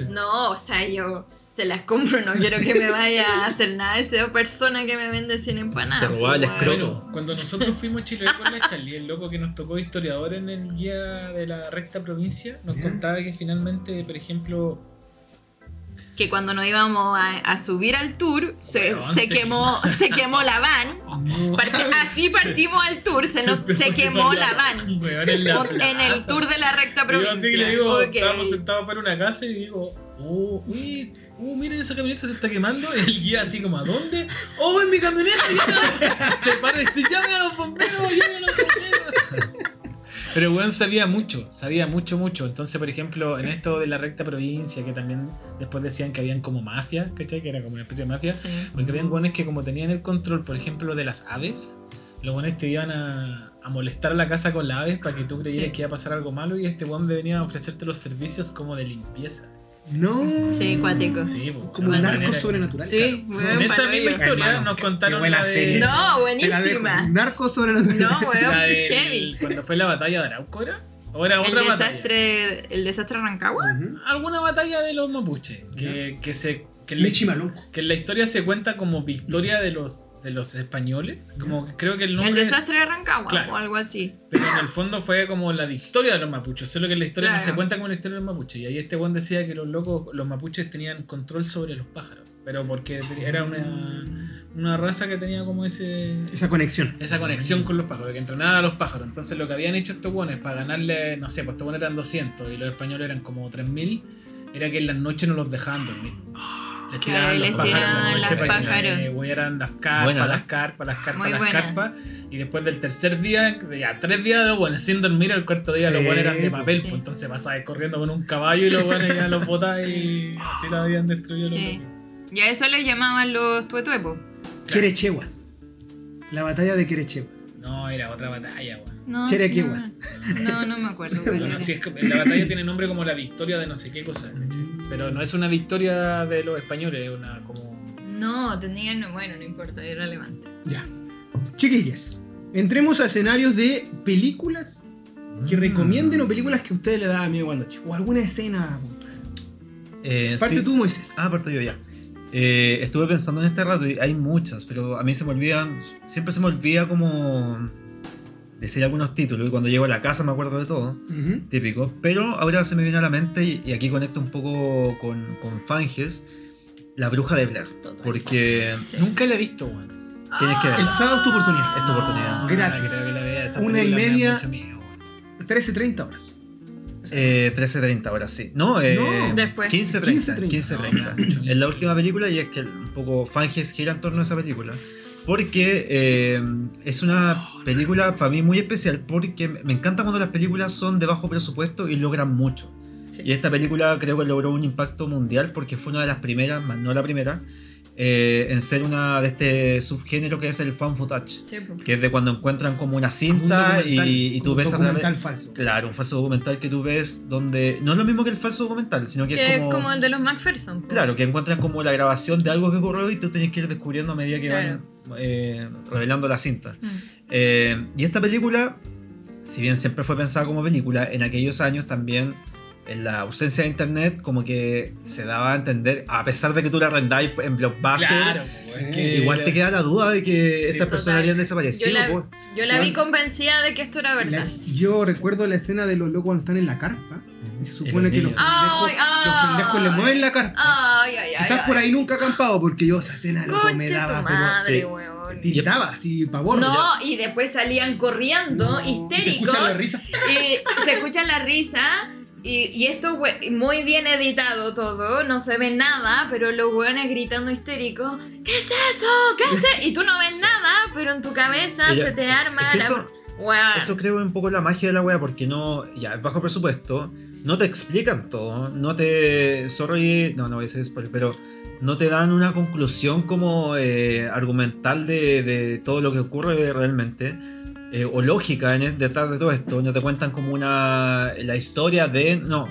No, o sea, yo se las compro, no quiero que me vaya a hacer nada esa persona que me vende 100 empanadas. Te robaba el pues, escroto. Cuando nosotros fuimos a Chile con la Charlie, el loco que nos tocó historiador en el guía de la recta provincia, nos contaba que finalmente, por ejemplo, Que cuando nos íbamos a, a subir al tour, se, se se quemó, se quemó la van. Así partimos al tour, se, nos- se quemó la van. weón, en, la En el tour de la recta yo provincia. así que le digo, Ok. estábamos sentados para una casa y digo, oh, uy, uh, miren esa camioneta se está quemando. [laughs] El guía así como, ¿a dónde? ¡Oh, en mi camioneta! ya". [laughs] Se para y dice, llamen a los bomberos, llamen a los bomberos. Pero weón sabía mucho, sabía mucho, mucho. Entonces, por ejemplo, en esto de la recta provincia, que también después decían que habían como mafia, ¿cachai? Que era como una especie de mafia. Sí. Porque habían guanes que como tenían el control, por ejemplo, de las aves, los guanes te iban a, a molestar a la casa con las aves para que tú creyeras Sí. que iba a pasar algo malo y este guan venía a ofrecerte los servicios como de limpieza. No. Sí, cuático. Sí, pues, Como un narco manera. sobrenatural. Sí, claro. En esa misma historia Hermano, nos qué contaron buena la de, serie. No, buenísima. Narco sobrenatural. No, weón, la del- heavy. cuando fue la batalla de Arauco, ¿era? ¿O era El otra batalla? desastre, el desastre Rancagua. Ujú. Alguna batalla de los mapuches que, que se... Que en la- Michi Malonco. que en la historia se cuenta como victoria de los de los españoles, como que creo que el nombre El es- desastre de Rancagua Claro. o algo así. Pero en el fondo fue como la victoria de los mapuches. Solo que la historia no se cuenta como la historia de los mapuches. Y ahí este Juan decía que los locos, los mapuches tenían control sobre los pájaros. Pero porque era una, una raza que tenía como ese Esa conexión. esa conexión con los pájaros, que entrenaban a los pájaros. Entonces lo que habían hecho estos buenos para ganarle, no sé, pues estos buenos eran 200 y los españoles eran como 3000, era que en las noches no los dejaban dormir. Les Claro, tiraban les los pájaros en tiraban los que pájaros. eh, huyeran las carpas, Buena, las carpas, las carpas, las buena. carpas. Y después del tercer día, ya tres días de bueno, sin dormir, el cuarto día los Sí, buenos eran de papel, sí. pues entonces pasabas corriendo con un caballo y los buenos ya los botabas y así lo habían destruido los Sí. Y a eso les llamaban los tuetuepos. Querecheguas. La batalla de Querecheguas. No, era otra batalla, weón. No, Cherequeguas. sí, No, no, no me acuerdo. [laughs] cuál Bueno, era. sí, es que la batalla tiene nombre como la victoria de no sé qué cosa, ¿cachai? Pero no es una victoria de los españoles, es una como. No, tenían. Bueno, no importa, es irrelevante. Ya. Chiquillas, entremos a escenarios de películas que recomienden o películas que a ustedes le daban miedo cuando. O alguna escena. Eh, Parte sí. tú, Moisés. Ah, parto yo ya. Eh, estuve pensando en este rato y hay muchas, pero a mí se me olvidan, siempre se me olvida como decir algunos títulos y cuando llego a la casa me acuerdo de todo, Ujú. típico. Pero ahora se me viene a la mente y, y aquí conecto un poco con, con Fanges, La Bruja de Blair. Total. Porque Sí. Nunca la he visto, weón. tienes que El verla. sábado es tu oportunidad. Es tu oportunidad. Gratis. creo que la vea. Esa Una y me media. weón. 13.30 horas. Eh, 13.30 ahora sí. No, eh, No, después. 15.30. 15:30. 15:30. No, es la última película y es que un poco Fanges gira en torno a esa película. Porque eh, es una película para mí muy especial porque me encanta cuando las películas son de bajo presupuesto y logran mucho. Sí. Y esta película creo que logró un impacto mundial porque fue una de las primeras, más no la primera, eh, en ser una de este subgénero que es el fan footage. Sí. Que es de cuando encuentran como una Un cinta documental, y, y tú Como ves a través... documental falso. Claro, un falso documental que tú ves donde... No es lo mismo que el falso documental, sino que, Que es es como... como el de los McPherson. po. Claro, que encuentran como la grabación de algo que ocurrió y tú tienes que ir descubriendo a medida que Claro. van eh, revelando la cinta. Mm. Eh, y esta película, si bien siempre fue pensada como película, en aquellos años también, en la ausencia de internet, como que se daba a entender, a pesar de que tú la arrendáis en Blockbuster, Claro, que igual te queda la duda de que Sí, estas personas habían desaparecido. Yo la, pues. yo la vi convencida de que esto era verdad. Las- yo recuerdo la escena de los locos cuando están en la carpa. Y se supone que los pendejos, Ay, ay. los pendejos le mueven la carpa. Ay, ay, ay. Quizás ay. por ahí nunca he acampado porque yo esa escena loco me daba pero madre, sí. weón. tiritaba así pavor. No, y después salían corriendo, No, y Se histéricos. escucha la risa. Y se escucha la risa. Y, y esto muy bien editado todo, no se ve nada, pero los weones gritando histéricos, ¿qué es eso? ¿Qué es eso? Y tú no ves nada, pero en tu cabeza Ella- se te arma es que la... eso- Weón. Eso creo un poco la magia de la wea, porque no, ya, es bajo presupuesto, no te explican todo, no te, sorry, no, no voy a decir spoiler, pero no te dan una conclusión como eh, argumental de, de todo lo que ocurre realmente, eh, o lógica en el- detrás de todo esto, no te cuentan como una, la historia de, no,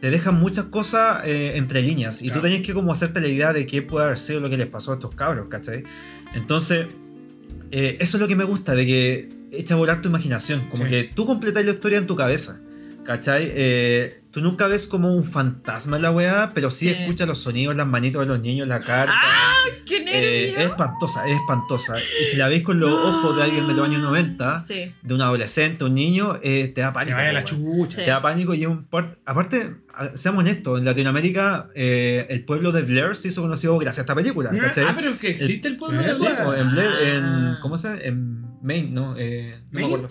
te dejan muchas cosas eh, entre líneas, y Claro. tú tenés que como hacerte la idea de qué puede haber sido lo que les pasó a estos cabros, ¿cachai? Entonces, eh, eso es lo que me gusta, de que echa a volar tu imaginación. Como Sí. que tú completas la historia en tu cabeza. ¿Cachai? Eh, tú nunca ves como un fantasma en la weá, pero sí, Sí. escuchas los sonidos, las manitos de los niños, la carta. ¡Qué Eh, es espantosa, es espantosa. Y si la veis con los ojos de alguien de los años 90, Sí. de un adolescente, un niño, eh, te da pánico. vaya la po, weón. chucha. Sí. Te da pánico y es un par- Aparte, a- seamos honestos, en Latinoamérica eh, el pueblo de Blair se hizo conocido gracias a esta película. ¿cachai? Ah, pero que existe el pueblo Sí, de Sí, Blair. o en Blair, en. Ah. ¿Cómo se llama? En Maine, ¿no? Eh, no me acuerdo.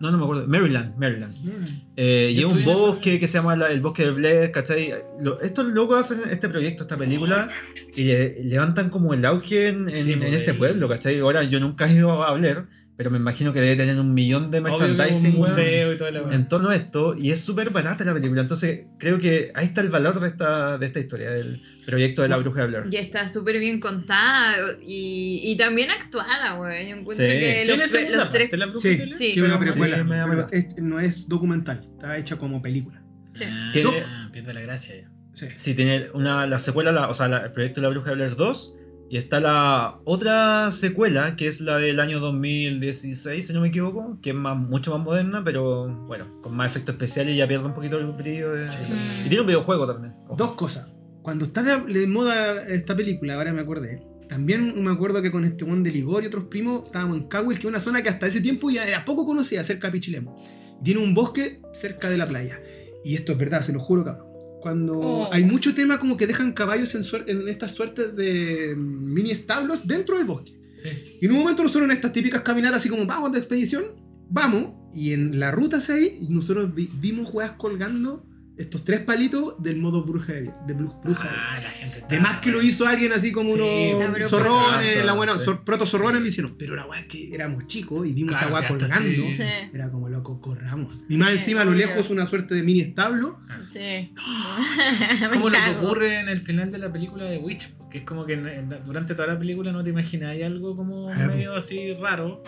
No, no me acuerdo. Maryland, Maryland. Mm. Eh, y es un bosque que se llama la- el bosque de Blair, ¿cachai? Lo- estos locos hacen este proyecto, esta película, y le- levantan como el auge en, en- Sí, en pues, este pueblo, ¿cachai? Ahora yo nunca he ido a Blair, pero me imagino que debe tener un millón de merchandising un museo y en torno a esto, y es súper barata la película. Entonces creo que ahí está el valor de esta, de esta historia, del proyecto de la bruja de Blair. Y está súper bien contada y, y también actuada, weón. Yo encuentro Sí. que ¿Tiene los, segunda los tres... la bruja Sí, de? Sí, Sí, una precuela, sí, pero es- no es documental, está hecha como película. Sí. Ah, pierde la gracia ya. Sí. Sí, tiene una, la secuela, la- o sea, la- el proyecto de la Bruja de Blair 2. Y está la otra secuela, que es la del año 2016, si no me equivoco, que es más, mucho más moderna, pero bueno, con más efectos especiales y ya pierde un poquito el brillo. de- Sí. Y tiene un videojuego también. ojo. Dos cosas. Cuando está de, moda esta película, ahora me acordé. También me acuerdo que con este Juan de Ligor y otros primos estábamos en Cahuil, que es una zona que hasta ese tiempo ya era poco conocida, cerca de Pichilemu. Y tiene un bosque cerca de la playa. Y esto es verdad, se lo juro, cabrón. Cuando Oh. hay mucho tema como que dejan caballos en, en estas suertes de mm, mini establos dentro del bosque. Sí. Y en un momento nosotros en estas típicas caminatas así como vamos de expedición, vamos, y en la ruta hacia ahí nosotros vi- vimos juegas colgando estos tres palitos del modo bruja de, de bru- bruja de- Ah, la gente. de más que lo hizo alguien así como Sí, unos zorrones, la buena, sí. proto zorrones lo hicieron. Pero la weá es que éramos chicos y vimos Claro, hasta colgando. sí. Sí. Era como loco, corramos. Y más Sí, encima a lo lejos una suerte de mini establo. Sí. [laughs] Me Como lo que ocurre en el final de la película de Witch, que es como que en- en- durante toda la película no te imagináis algo como Ah, medio así raro.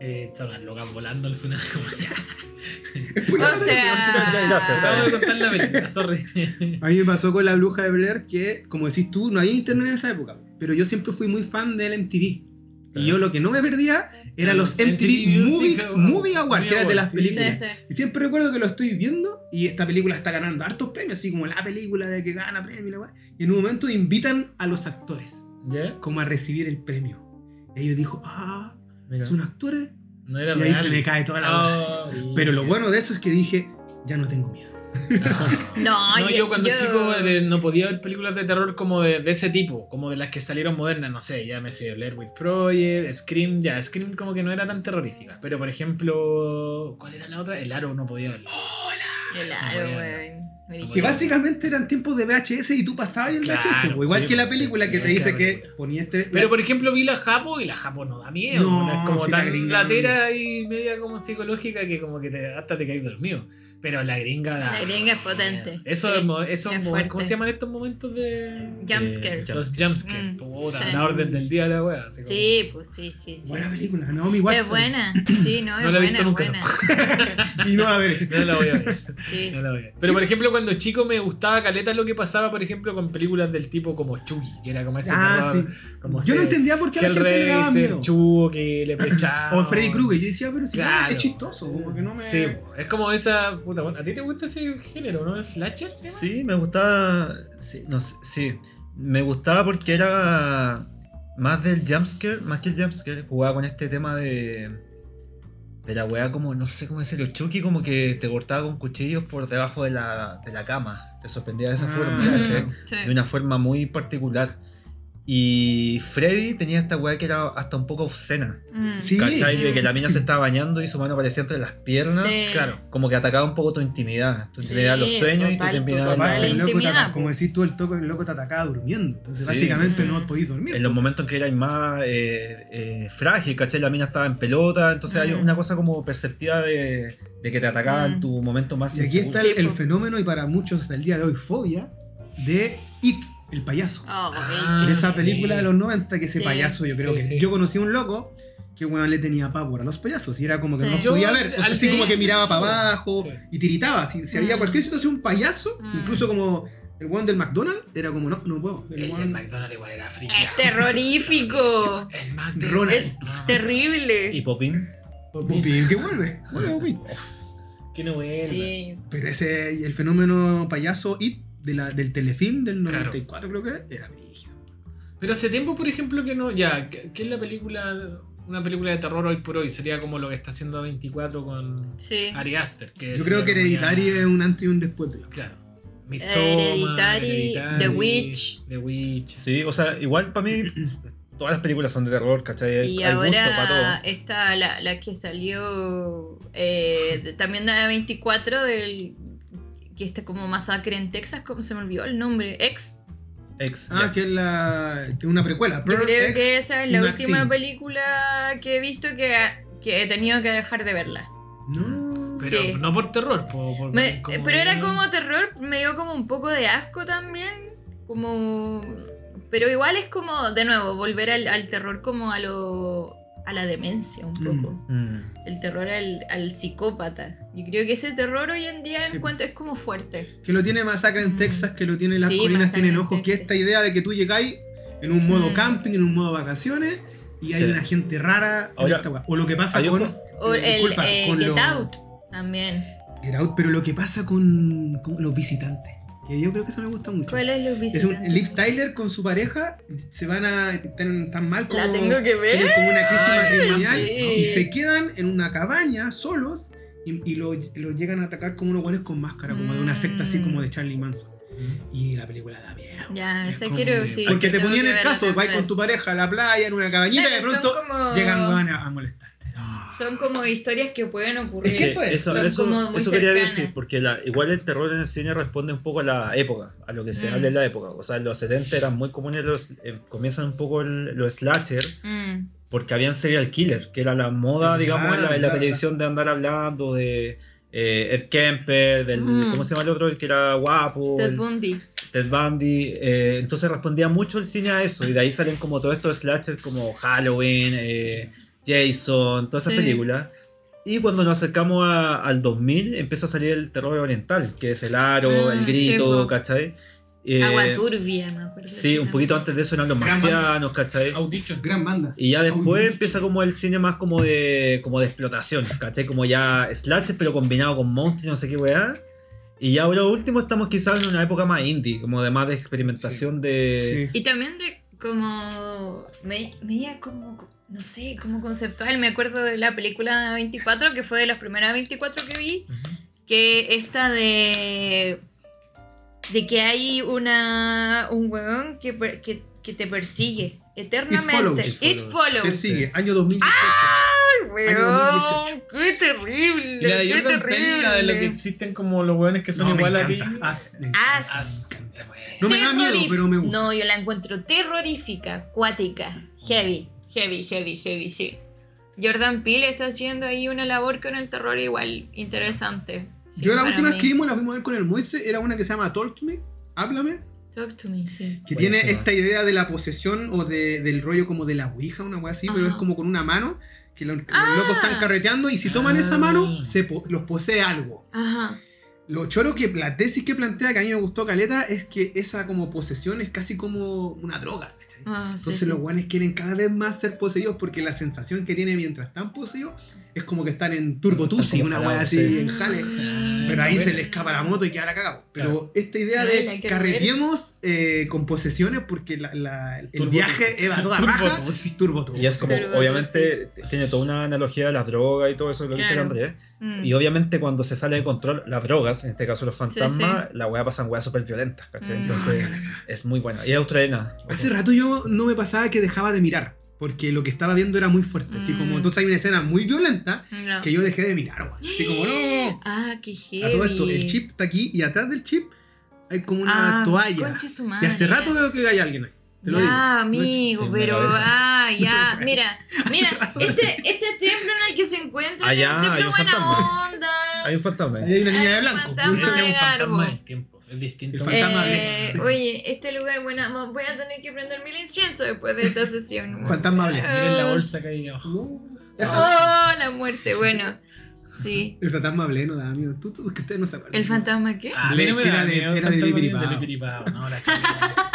Eh, son las locas volando al final. Como, ya, O sea... Gracias, contar la película, sorry. A mí me pasó con la bruja de Blair que, como decís tú, no había internet en esa época. Pero yo siempre fui muy fan del MTV. Y yo lo que no me perdía era Los los MTV MTV Movie, Awards, que eran de las sí. películas. Sí, sí. Y siempre recuerdo que lo estoy viendo y esta película está ganando hartos premios, así como la película de que gana premio y. Y en un momento invitan a los actores como a recibir el premio. Y ellos dijo, ah, Mira. son actores. No era Y ahí se me cae toda la sí. Pero lo bueno de eso es que dije, ya no tengo miedo. [laughs] No, No, yo, yo cuando yo- chico eh, no podía ver películas de terror como de, de ese tipo, como de las que salieron modernas, no sé, ya me sé, Blair Witch Project, Scream, ya, Scream como que no era tan terrorífica, pero por ejemplo, ¿cuál era la otra? El Aro no podía verlo. El No aro, podía. weón. Que básicamente eran tiempos de VHS y tú pasabas en Claro, VHS. igual sí, que la película sí, que te dice que ponía este. Pero por ejemplo vi la Japo y la Japo no da miedo, No, es como tan gringa latera y media como psicológica que como que te, hasta te caes dormido. Pero la gringa da. La gringa es potente. Eso, Sí, es mo- esos es fuerte. ¿Cómo se llaman estos momentos de. Jumpscare. Los jumpscare. Mm, Puta, sí. la orden del día de la wea. así como- Sí, pues sí, sí, sí. Buena película, Naomi Watson. Es buena. [clears throat] Sí, no, es No la he buena, visto es nunca, buena. [laughs] Y no la veré. No la voy a ver. Sí. No la voy a ver. Pero por ejemplo, cuando chico me gustaba caleta lo que pasaba, por ejemplo, con películas del tipo como Chucky, que era como ese Ah, sí. como Yo no entendía por qué a la gente le daba miedo. Chucky, le [clears throat] pechaba. O Freddy Krueger. Yo decía, pero si no, Claro. es chistoso. Como que no me. Sí, es como esa. Puta, bueno, ¿a ti te gusta ese género, no? ¿Slasher? se llama? Sí, me gustaba. Sí, no sí. Me gustaba porque era más del jumpscare, más que el jumpscare, jugaba con este tema de. De la weá como, no sé cómo decirlo, Chucky como que te cortaba con cuchillos por debajo de la, de la cama. Te sorprendía de esa Ah, forma. Sí. De una forma muy particular. Y Freddy tenía esta weá que era hasta un poco obscena. Mm. Sí. ¿Cachai? De que la mina se estaba bañando y su mano aparecía entre las piernas. Sí. Claro. Como que atacaba un poco tu intimidad. Tu Sí, intimidad, los sueños y tu total, intimidad. total. el loco te intimidad, como decís tú, el, toco, el loco te atacaba durmiendo. Entonces, Sí, básicamente sí. no podías dormir. en los momentos en que eras más eh, eh, frágil, ¿cachai? La mina estaba en pelota, entonces hay Mm. una cosa como perceptiva de, de que te atacaba en Mm. tu momento más Y aquí inseguro. está Sí, el, fenómeno, y para muchos hasta el día de hoy, fobia, de It, el payaso. Oh, Ah, de esa sí. película de los 90, que ese Sí. payaso, yo creo Sí, que. sí. Yo conocí a un loco que bueno, le tenía pavor a los payasos y era como que no los podía ver. O sea, al así como que miraba para abajo Sí. y tiritaba. Si, si había Mm. cualquier situación, un payaso, Mm. incluso como el one del McDonald's, era como, no, no puedo. El El one- del McDonald's igual era friki. Es terrorífico. El McDonald's. Es terrible. Y Popín. Popín, que vuelve. Vuelve Popín. Que no vuelva. Sí. Pero ese, el fenómeno payaso It de la, del telefilm del Claro. 94, creo que era brígido. Pero hace tiempo, por ejemplo, que no. Ya, ¿qué qué es la película? Una película de terror hoy por hoy. Sería como lo que está haciendo 24 con Sí. Ari Aster. Que Yo creo que Hereditary es un antes y un después de la. Claro. Hereditary, The Witch. The Witch. Sí, o sea, igual para mí [clears throat] todas las películas son de terror, ¿cachai? Y hay gusto para ahora todo. está la, la que salió eh, también de 24 del que está como masacre en Texas, ¿cómo se me olvidó el nombre? Ex. Ex. Ah, que es la, una precuela. Yo creo que esa es la Maxine. última película que he visto que, que he tenido que dejar de verla. No. Pero Sí. no por terror. por- por- Me- como pero era como terror, me dio como un poco de asco también. Como. Pero igual es como, de nuevo, volver al, al terror como a lo. A la demencia un Mm. poco. Mm. El terror al, al psicópata. Yo creo que ese terror hoy en día Sí. encuentro es como fuerte. Que lo tiene Masacre en Mm. Texas, que lo tiene Las Sí, Colinas Tienen en Ojos, que esta idea de que tú llegáis en un modo Mm. camping, en un modo vacaciones, y hay una gente rara esta. O lo que pasa hay con. un- O eh, el disculpa, eh, con Get los- Out también. Get Out, pero lo que pasa con, con los visitantes. Que yo creo que eso me gusta mucho. ¿Cuál es los Es un? Liv Tyler con su pareja se van a. están tan mal como. La tengo que ver. tienen como una crisis Ay, matrimonial sí. y se quedan en una cabaña solos y, y lo, lo llegan a atacar como unos buenos con máscara, como de una secta así como de Charlie Manson. Y la película da miedo. Ya, Es esa como- quiero, sí. Porque te ponían el caso, vais también. con tu pareja a la playa en una cabañita y de pronto como- llegan van a, a molestarte. Son como historias que pueden ocurrir. Es que eso es, eso, son eso- como muy eso quería decir, porque la- igual el terror en el cine responde un poco a la época, a lo que se Mm. habla en la época. O sea, en los 70 eran muy comunes los. eh, comienzan un poco el- los slasher, Mm. porque habían serial killer, que era la moda, Ah, digamos, en la, en la claro. televisión de andar hablando de eh, Ed Kemper, del. Mm. ¿Cómo se llama el otro? El que era guapo. Ted el- Bundy. Ted Bundy. eh, entonces respondía mucho el cine a eso. Y de ahí salen como todos estos slashers como Halloween, eh, Jason, todas esas Sí. películas. Y cuando nos acercamos a- al 2000 empieza a salir el terror oriental, que es el aro, Ah, el sí, grito, po. ¿cachai? Eh, Agua turbia, me acuerdo. Sí, un poquito antes de eso eran los Gran marcianos, ¿cachai? Audition. Gran banda. Y ya después Audition. empieza como el cine más como de como de explotación, ¿cachai? Como ya slasher pero combinado con monstruos y no sé qué weá. Y ya ahora último estamos quizás en una época más indie, como de más de experimentación de... Sí. Y también de como. Me, media como. No sé, como conceptual. Me acuerdo de la película 24, que fue de las primeras 24 que vi. Que esta de. De que hay una. Un weón que, per- que, que te persigue eternamente. follows. It It follows. Te sigue, año 2018. Ay, weón, qué terrible. Y la de qué Jordan Peele, la de lo que terrible. existen como los weones que son No, me igual a ti. As, As. As. No me da miedo, pero me gusta. No, yo la encuentro terrorífica, cuática, heavy, heavy, heavy, heavy, sí. Jordan Peele está haciendo ahí una labor con el terror igual interesante. Sí, Yo la última vez que vimos, la fuimos a ver con el Moise, era una que se llama Talk to Me, Háblame, Talk to me, sí. que tiene esta idea de la posesión o de- del rollo como de la ouija, una wea así, pero es como con una mano, que los, Ah. los locos están carreteando y si toman Ah. esa mano, se po- los posee algo. Ajá. Lo choro que la tesis que plantea, que a mí me gustó Caleta, es que esa como posesión es casi como una droga. Ah, Entonces sí. los guanes quieren cada vez más ser poseídos porque la sensación que tienen mientras están poseídos es como que están en Turbo Tusi, una wea parados, así sí. en jale. Pero ahí se le escapa la moto y queda la cagada. Pero Claro. esta idea Ay, de carreteemos eh, con posesiones porque la- la- el Turbo viaje es a toda [laughs] Turbo raja. Tusi. Turbo Tusi. Y es como, obviamente, tiene toda una analogía de las drogas y todo eso, lo que dice el Claro. Mm. Y obviamente cuando se sale de control las drogas, en este caso los fantasmas, Sí, la weá pasan weas súper violentas, ¿cachai? Mm. Entonces es muy buena. Y es australiana. Hace rato yo no me pasaba que dejaba de mirar. Porque lo que estaba viendo era muy fuerte. Así como Mm. entonces hay una escena muy violenta No. que yo dejé de mirar, weón. Así como, no. Ah, qué heavy. A todo esto, el chip está aquí y atrás del chip hay como una Ah, toalla. conche su Y hace rato veo que hay alguien ahí. Te lo digo. Ya, amigo, me pero ah, ya, [laughs] mira, [laughs] mira, [laughs] este, este templo en el que se encuentra Allá es un templo hay un buena fantasma. onda. Hay un fantasma. Ahí hay una niña Hay de un blanco. fantasma. Ese es un de Garbo. fantasma del tiempo. Es distinto. El fantasma Eh, Bless. oye, este lugar, bueno, voy a tener que prender mil incienso después de esta sesión. Fantasma Bless. Miren la bolsa que hay abajo. No. Oh, la muerte, bueno, sí. El fantasma hablé, no daba miedo. Tú, tú, que ustedes no se acuerdan. ¿El fantasma qué? Ah, a mí no me Era da de- miedo el era de fantasma Lipiripao. de Lipiripao. No, la chica.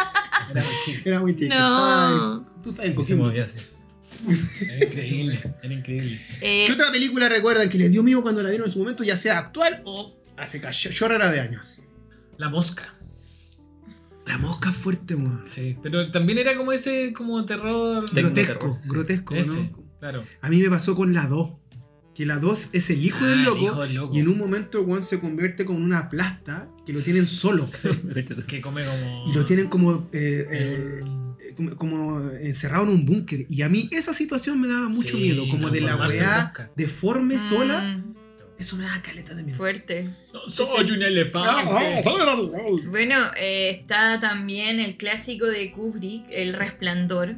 Era muy chica. Era muy chico. No. Estaba en- Tú estás en Coquimbo. Era increíble. Era increíble. Eh, ¿Qué otra película recuerdan que les dio miedo cuando la vieron en su momento, ya sea actual o hace chorrera de años? La mosca. La mosca fuerte, weón. Sí. Pero también era como ese como terror. Grotesco, terror, sí. grotesco, Ese. ¿no? Claro. A mí me pasó con la 2. Que la 2 es el hijo Ah, del el loco. hijo del loco. Y en un momento el weón se convierte como en una plasta que lo tienen solo. [laughs] Que come como. Y lo tienen como, eh, eh, como, como encerrado en un búnker. Y a mí esa situación me daba mucho Sí, miedo. Como de la weá deforme sola. mm, Eso me da caleta de miedo. Fuerte. No, soy un elefante. Bueno, eh, está también el clásico de Kubrick, El Resplandor.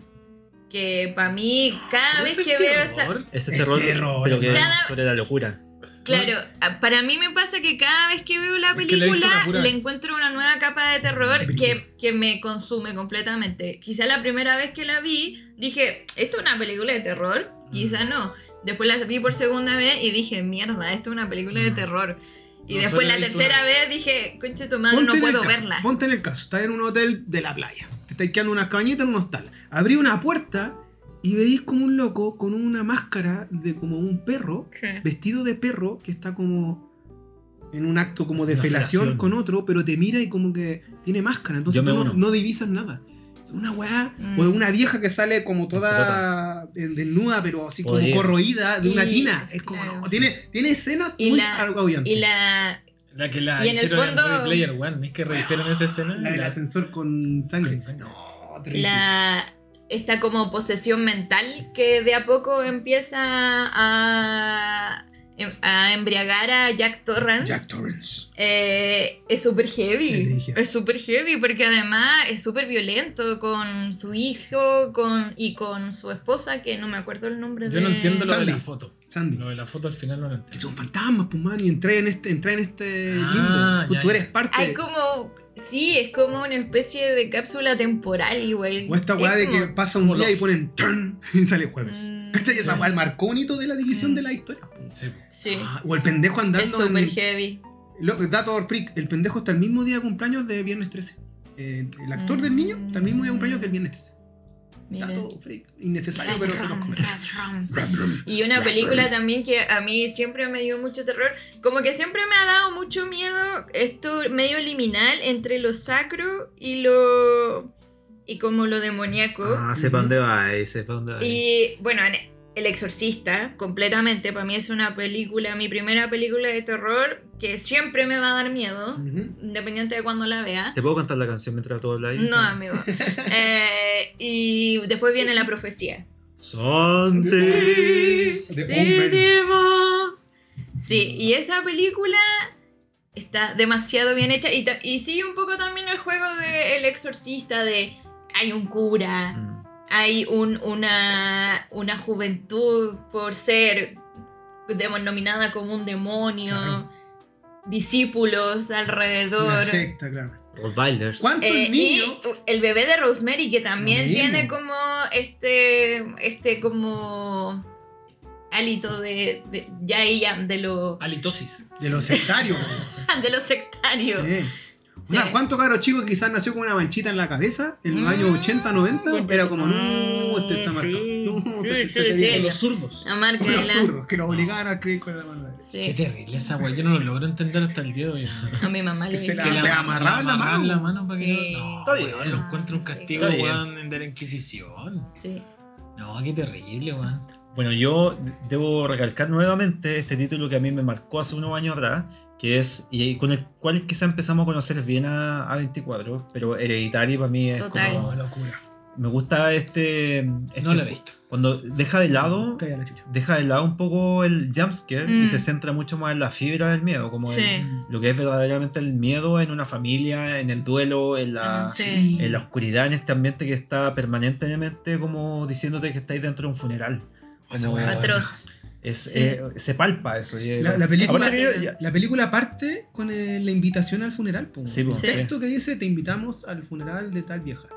Que para mí, cada vez ¿Es que veo esa. terror? Ese Es terror, terror, pero que Cada- sobre la locura. Claro, a- para mí me pasa que cada vez que veo la Es que película pura le encuentro una nueva capa de terror que, que me consume completamente. Quizá la primera vez que la vi dije, ¿esto es una película de terror? Quizá no. Después la vi por segunda vez y dije, mierda, esto es una película de No. terror. Y No, después la tercera vez dije, conche tu madre, no puedo caso, verla. Ponte en el caso, estás en un hotel de la playa. Estáis quedando en una cabañita en un hostal. Abrí una puerta y veis como un loco con una máscara de como un perro, ¿Qué? vestido de perro, que está como en un acto como Es de felación con otro, pero te mira y como que tiene máscara. Entonces tú no, divisas nada. Una weá, Mm. o una vieja que sale como toda desnuda, pero así como corroída de una Y- tina. Es como, claro. no, tiene, tiene escenas Y muy la- agobiantes. Y la... La que la Y en el hicieron en, fondo- Ready Player One. ¿Es que revisaron esa escena? La del La- ascensor con sangre. Con sangre. No, terrible. la esta como posesión mental que de a poco empieza a, a embriagar a Jack Torrance. Jack Torrance. Eh, es súper heavy. Es súper heavy porque además es súper violento con su hijo con, y con su esposa, que no me acuerdo el nombre de Yo no entiendo lo de Sandy. la foto. Sandy. Lo de la foto al final no lo Que entiendo. son fantasmas, pues man, y entré en este, entré en este Ah, limbo. Tú- ya, tú ya. eres parte. Hay como. Sí, es como una especie de cápsula temporal, igual. O esta weá Es de como- que pasa un como día y ponen turn [laughs] y sale jueves. Mm, ¿Cachai? Esa sí. weá marcó un hito de la división Mm. de la historia. Sí. Sí. Ah, o el pendejo es andando. súper en- heavy. Lo- Dato freak, el pendejo está el mismo día de cumpleaños de viernes 13. eh, el actor del niño, está el mismo día de cumpleaños que el viernes 13. Dato freak, innecesario, pero se los. Y una película también que a mí siempre me dio mucho terror, como que siempre me ha dado mucho miedo esto medio liminal entre lo sacro y lo y como lo demoníaco. Ah, sepa dónde va, sepa dónde va. Y bueno, en El Exorcista, completamente, para mí es una película, mi primera película de terror que siempre me va a dar miedo, Ujú. independiente de cuando la vea. ¿Te puedo cantar la canción mientras tú hablas ahí? No, amigo. [laughs] Eh, y después viene la profecía. Santis. Demos. Sí, y esa película está demasiado bien hecha y, y sigue un poco también el juego de El Exorcista, de hay un cura, Mm. Hay un, una, una juventud por ser denominada como un demonio, Claro. discípulos Una alrededor. secta, claro. Rottweilers. ¿Cuántos Eh, y el bebé de Rosemary que también Lo mismo. tiene como este este como hálito de, de ya ella de lo Halitosis. De los sectarios. [laughs] de los sectarios. sí. Sí. O sea, ¿cuántos caros chicos quizás nació con una manchita en la cabeza en los Mm. años 80, 90? Era como, no, este está Sí, marcado. No, sí, se, sí, se te viene. Los zurdos. La marca los la. zurdos, que lo obligaban a escribir con la mano derecha. Qué terrible esa weá. Yo no lo logro entender hasta el día de hoy. A mi mamá le dije. Que le amarraban la mano. la mano para que no. Está No, weón, lo encuentro un castigo, weón, de la Inquisición. Sí. No, qué terrible, weón. Bueno, yo debo recalcar nuevamente este título que a mí me marcó hace unos años atrás, que es, y con el cual quizá empezamos a conocer bien a, a 24, pero Hereditary para mí es Total. como... No, locura. Me gusta este... este- No lo he visto. Cuando deja de lado... Chucha. Deja de lado un poco el jumpscare Mm. y se centra mucho más en la fibra del miedo, como Sí. en lo que es verdaderamente el miedo en una familia, en el duelo, en la, Sí. en la oscuridad, en este ambiente que está permanentemente como diciéndote que estáis dentro de un funeral. Como-. Atroz. Es, Sí. eh, se palpa eso. y, eh, La- la película- yo- ya- La película parte con eh, la invitación al funeral. po. Sí, po. el Sí. texto que dice, te invitamos al funeral de tal vieja.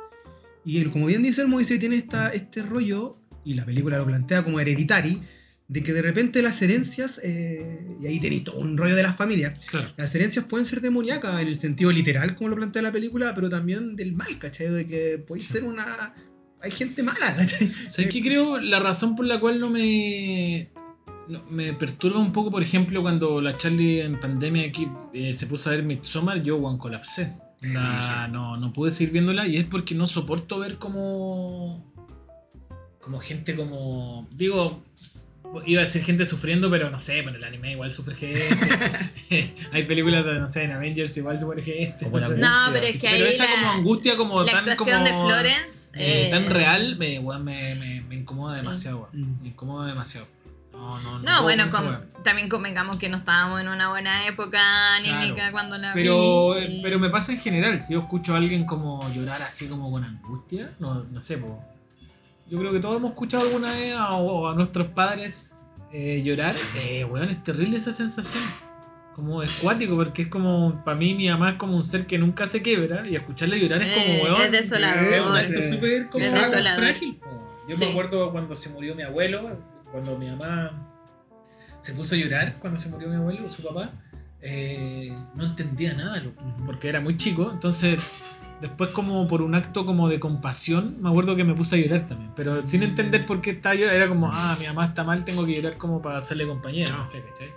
Y él, como bien dice el Moisés, tiene esta, este rollo, y la película lo plantea como hereditary, de que de repente las herencias, eh, y ahí tenéis todo un rollo de las familias, Claro. las herencias pueden ser demoníacas en el sentido literal, como lo plantea la película, pero también del mal, ¿cachai? De que podéis ser una... Hay gente mala, ¿cachai? ¿Sabes qué creo? La razón por la cual no me. No- me perturba un poco, por ejemplo, cuando la Charlie en pandemia aquí eh, se puso a ver Midsommar, yo, Juan, colapsé. [laughs] No, no pude seguir viéndola y es porque no soporto ver como. como gente como. digo. Iba a decir gente sufriendo, pero no sé, bueno, el anime igual sufre gente. [laughs] [laughs] Hay películas de, no sé, en Avengers igual sufre gente. Como la no sé. No, Angustia. pero es que Pero ahí esa la, como angustia, como la tan actuación de como, Florence. eh, eh, tan real, me, me, me, me incomoda Sí. demasiado. Mm. Me incomoda demasiado. No, no, no. Bueno, con también convengamos que no estábamos en una buena época anímica Claro. cuando la Pero, vi. eh, pero me pasa en general, si yo escucho a alguien como llorar así como con angustia, no, no sé, po. yo creo que todos hemos escuchado alguna vez a, o a nuestros padres eh, llorar. Eh, weón, es terrible esa sensación. Como es cuático, porque es como, para mí mi mamá es como un ser que nunca se quiebra y escucharle llorar es como, Eh, weón. es desolador. Es acto súper como Es frágil. Yo Sí. me acuerdo cuando se murió mi abuelo, cuando mi mamá se puso a llorar cuando se murió mi abuelo, su papá, eh, no entendía nada, loco, porque era muy chico, entonces después como por un acto como de compasión, me acuerdo que me puse a llorar también, pero sin entender por qué estaba llorando, era como, ah, mi mamá está mal, tengo que llorar como para hacerle compañía, no sé, ¿cachai?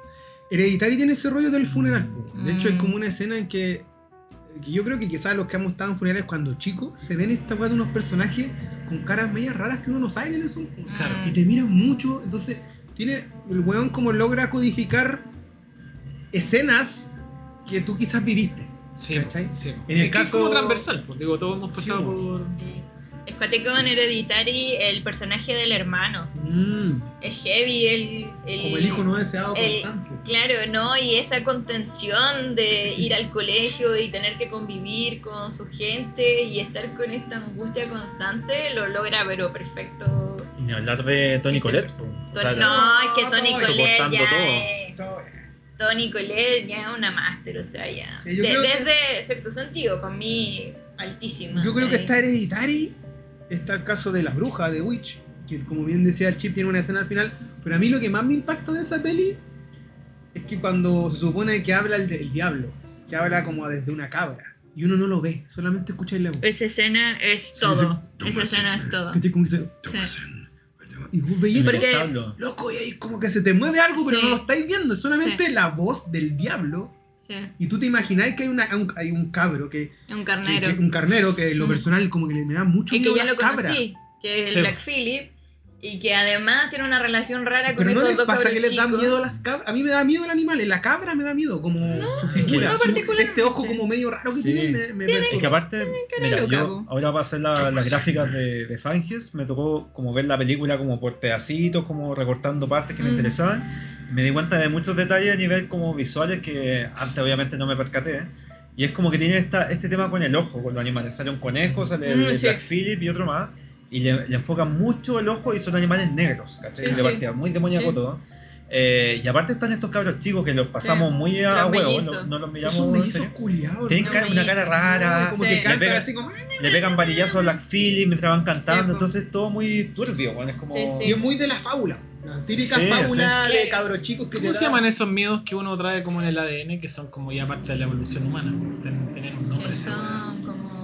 Hereditary tiene ese rollo del funeral. po. De hecho, hay Mm. como una escena en que, que yo creo que quizás los que hemos estado en funerales cuando chicos se ven esta weá de unos personajes con caras medias raras que uno no sabe quiénes son. Claro. Y te miran mucho. Entonces, tiene el weón como logra codificar escenas que tú quizás viviste. Sí, ¿Cachai? sí. En el Es que es caso- como transversal, pues digo, todos hemos pasado po. por... Sí. Es cuático en Hereditary el personaje del hermano. Mm, Es heavy el, el- como el hijo no deseado el- constante. Claro, ¿no? Y esa contención de ir al colegio y tener que convivir con su gente y estar con esta angustia constante, lo logra, pero perfecto. Y ni hablar de Tony Colette. O sea, no, es que Tony Colette ya todo. es- Todo. Tony Colette ya es una máster, o sea, ya. Sí, yo De- creo que- desde sexto sentido, para mí, altísima. Yo creo que Ahí. está Hereditary. Está el caso de la bruja de Witch. Que como bien decía el chip, tiene una escena al final. Pero a mí lo que más me impacta de esa peli es que cuando se supone que habla el diablo, que habla como desde una cabra. y uno no lo ve, solamente escucháis la voz. Esa escena es todo. sí. Esa escena es todo. ¿Cachai? Como dice, Thomason. Y vos veis eso, Porque- Pablo. loco, y ahí como que se te mueve algo, pero Sí. no lo estáis viendo. Es solamente Sí. la voz del diablo. Sí, Y tú te imagináis que hay, una, un, hay un cabro, que, un que- carnero. que- un carnero, que en lo Mm. personal como que le me da mucho y miedo que ya lo conocí, que es el Sí. Black Phillip, y que además tiene una relación rara con Pero no estos les dos pasa que les da chicos. miedo a las cabras. A mí me da miedo el animal. La cabra me da miedo, como su figura. no su- ese ojo como medio raro que Sí. tiene. Me, me Tiene- Es que aparte, mira, yo ahora para hacer la- las gráficas de, de Fanges, me tocó como ver la película como por pedacitos, como recortando partes que me Mm. interesaban. Me di cuenta de muchos detalles a nivel como visuales que antes obviamente no me percaté. Y es como que tiene esta, este tema con el ojo, con los animales. Sale un conejo, sale el Mm, sí. Black Phillip y otro más. Y le, le enfocan mucho el ojo y son animales negros, ¿cachai? Sí, de sí. partida, muy demoníaco Sí. todo. Eh, y aparte están estos cabros chicos que los pasamos Sí. muy a huevo, no, no los miramos mellizos culiados. Tienen ¿no? cara- una cara rara, Como Sí. que Le pegan- así como. le pegan varillazos a Black Phillip mientras van cantando, Sí, entonces todo muy turbio, bueno, es como... Sí, sí. Y es muy de la fábula. La típica Sí, fábula sí. de cabros chicos que te ¿Cómo se da- llaman esos miedos que uno trae como en el ADN que son como ya parte de la evolución humana? Ten- Tener un nombre. Son como...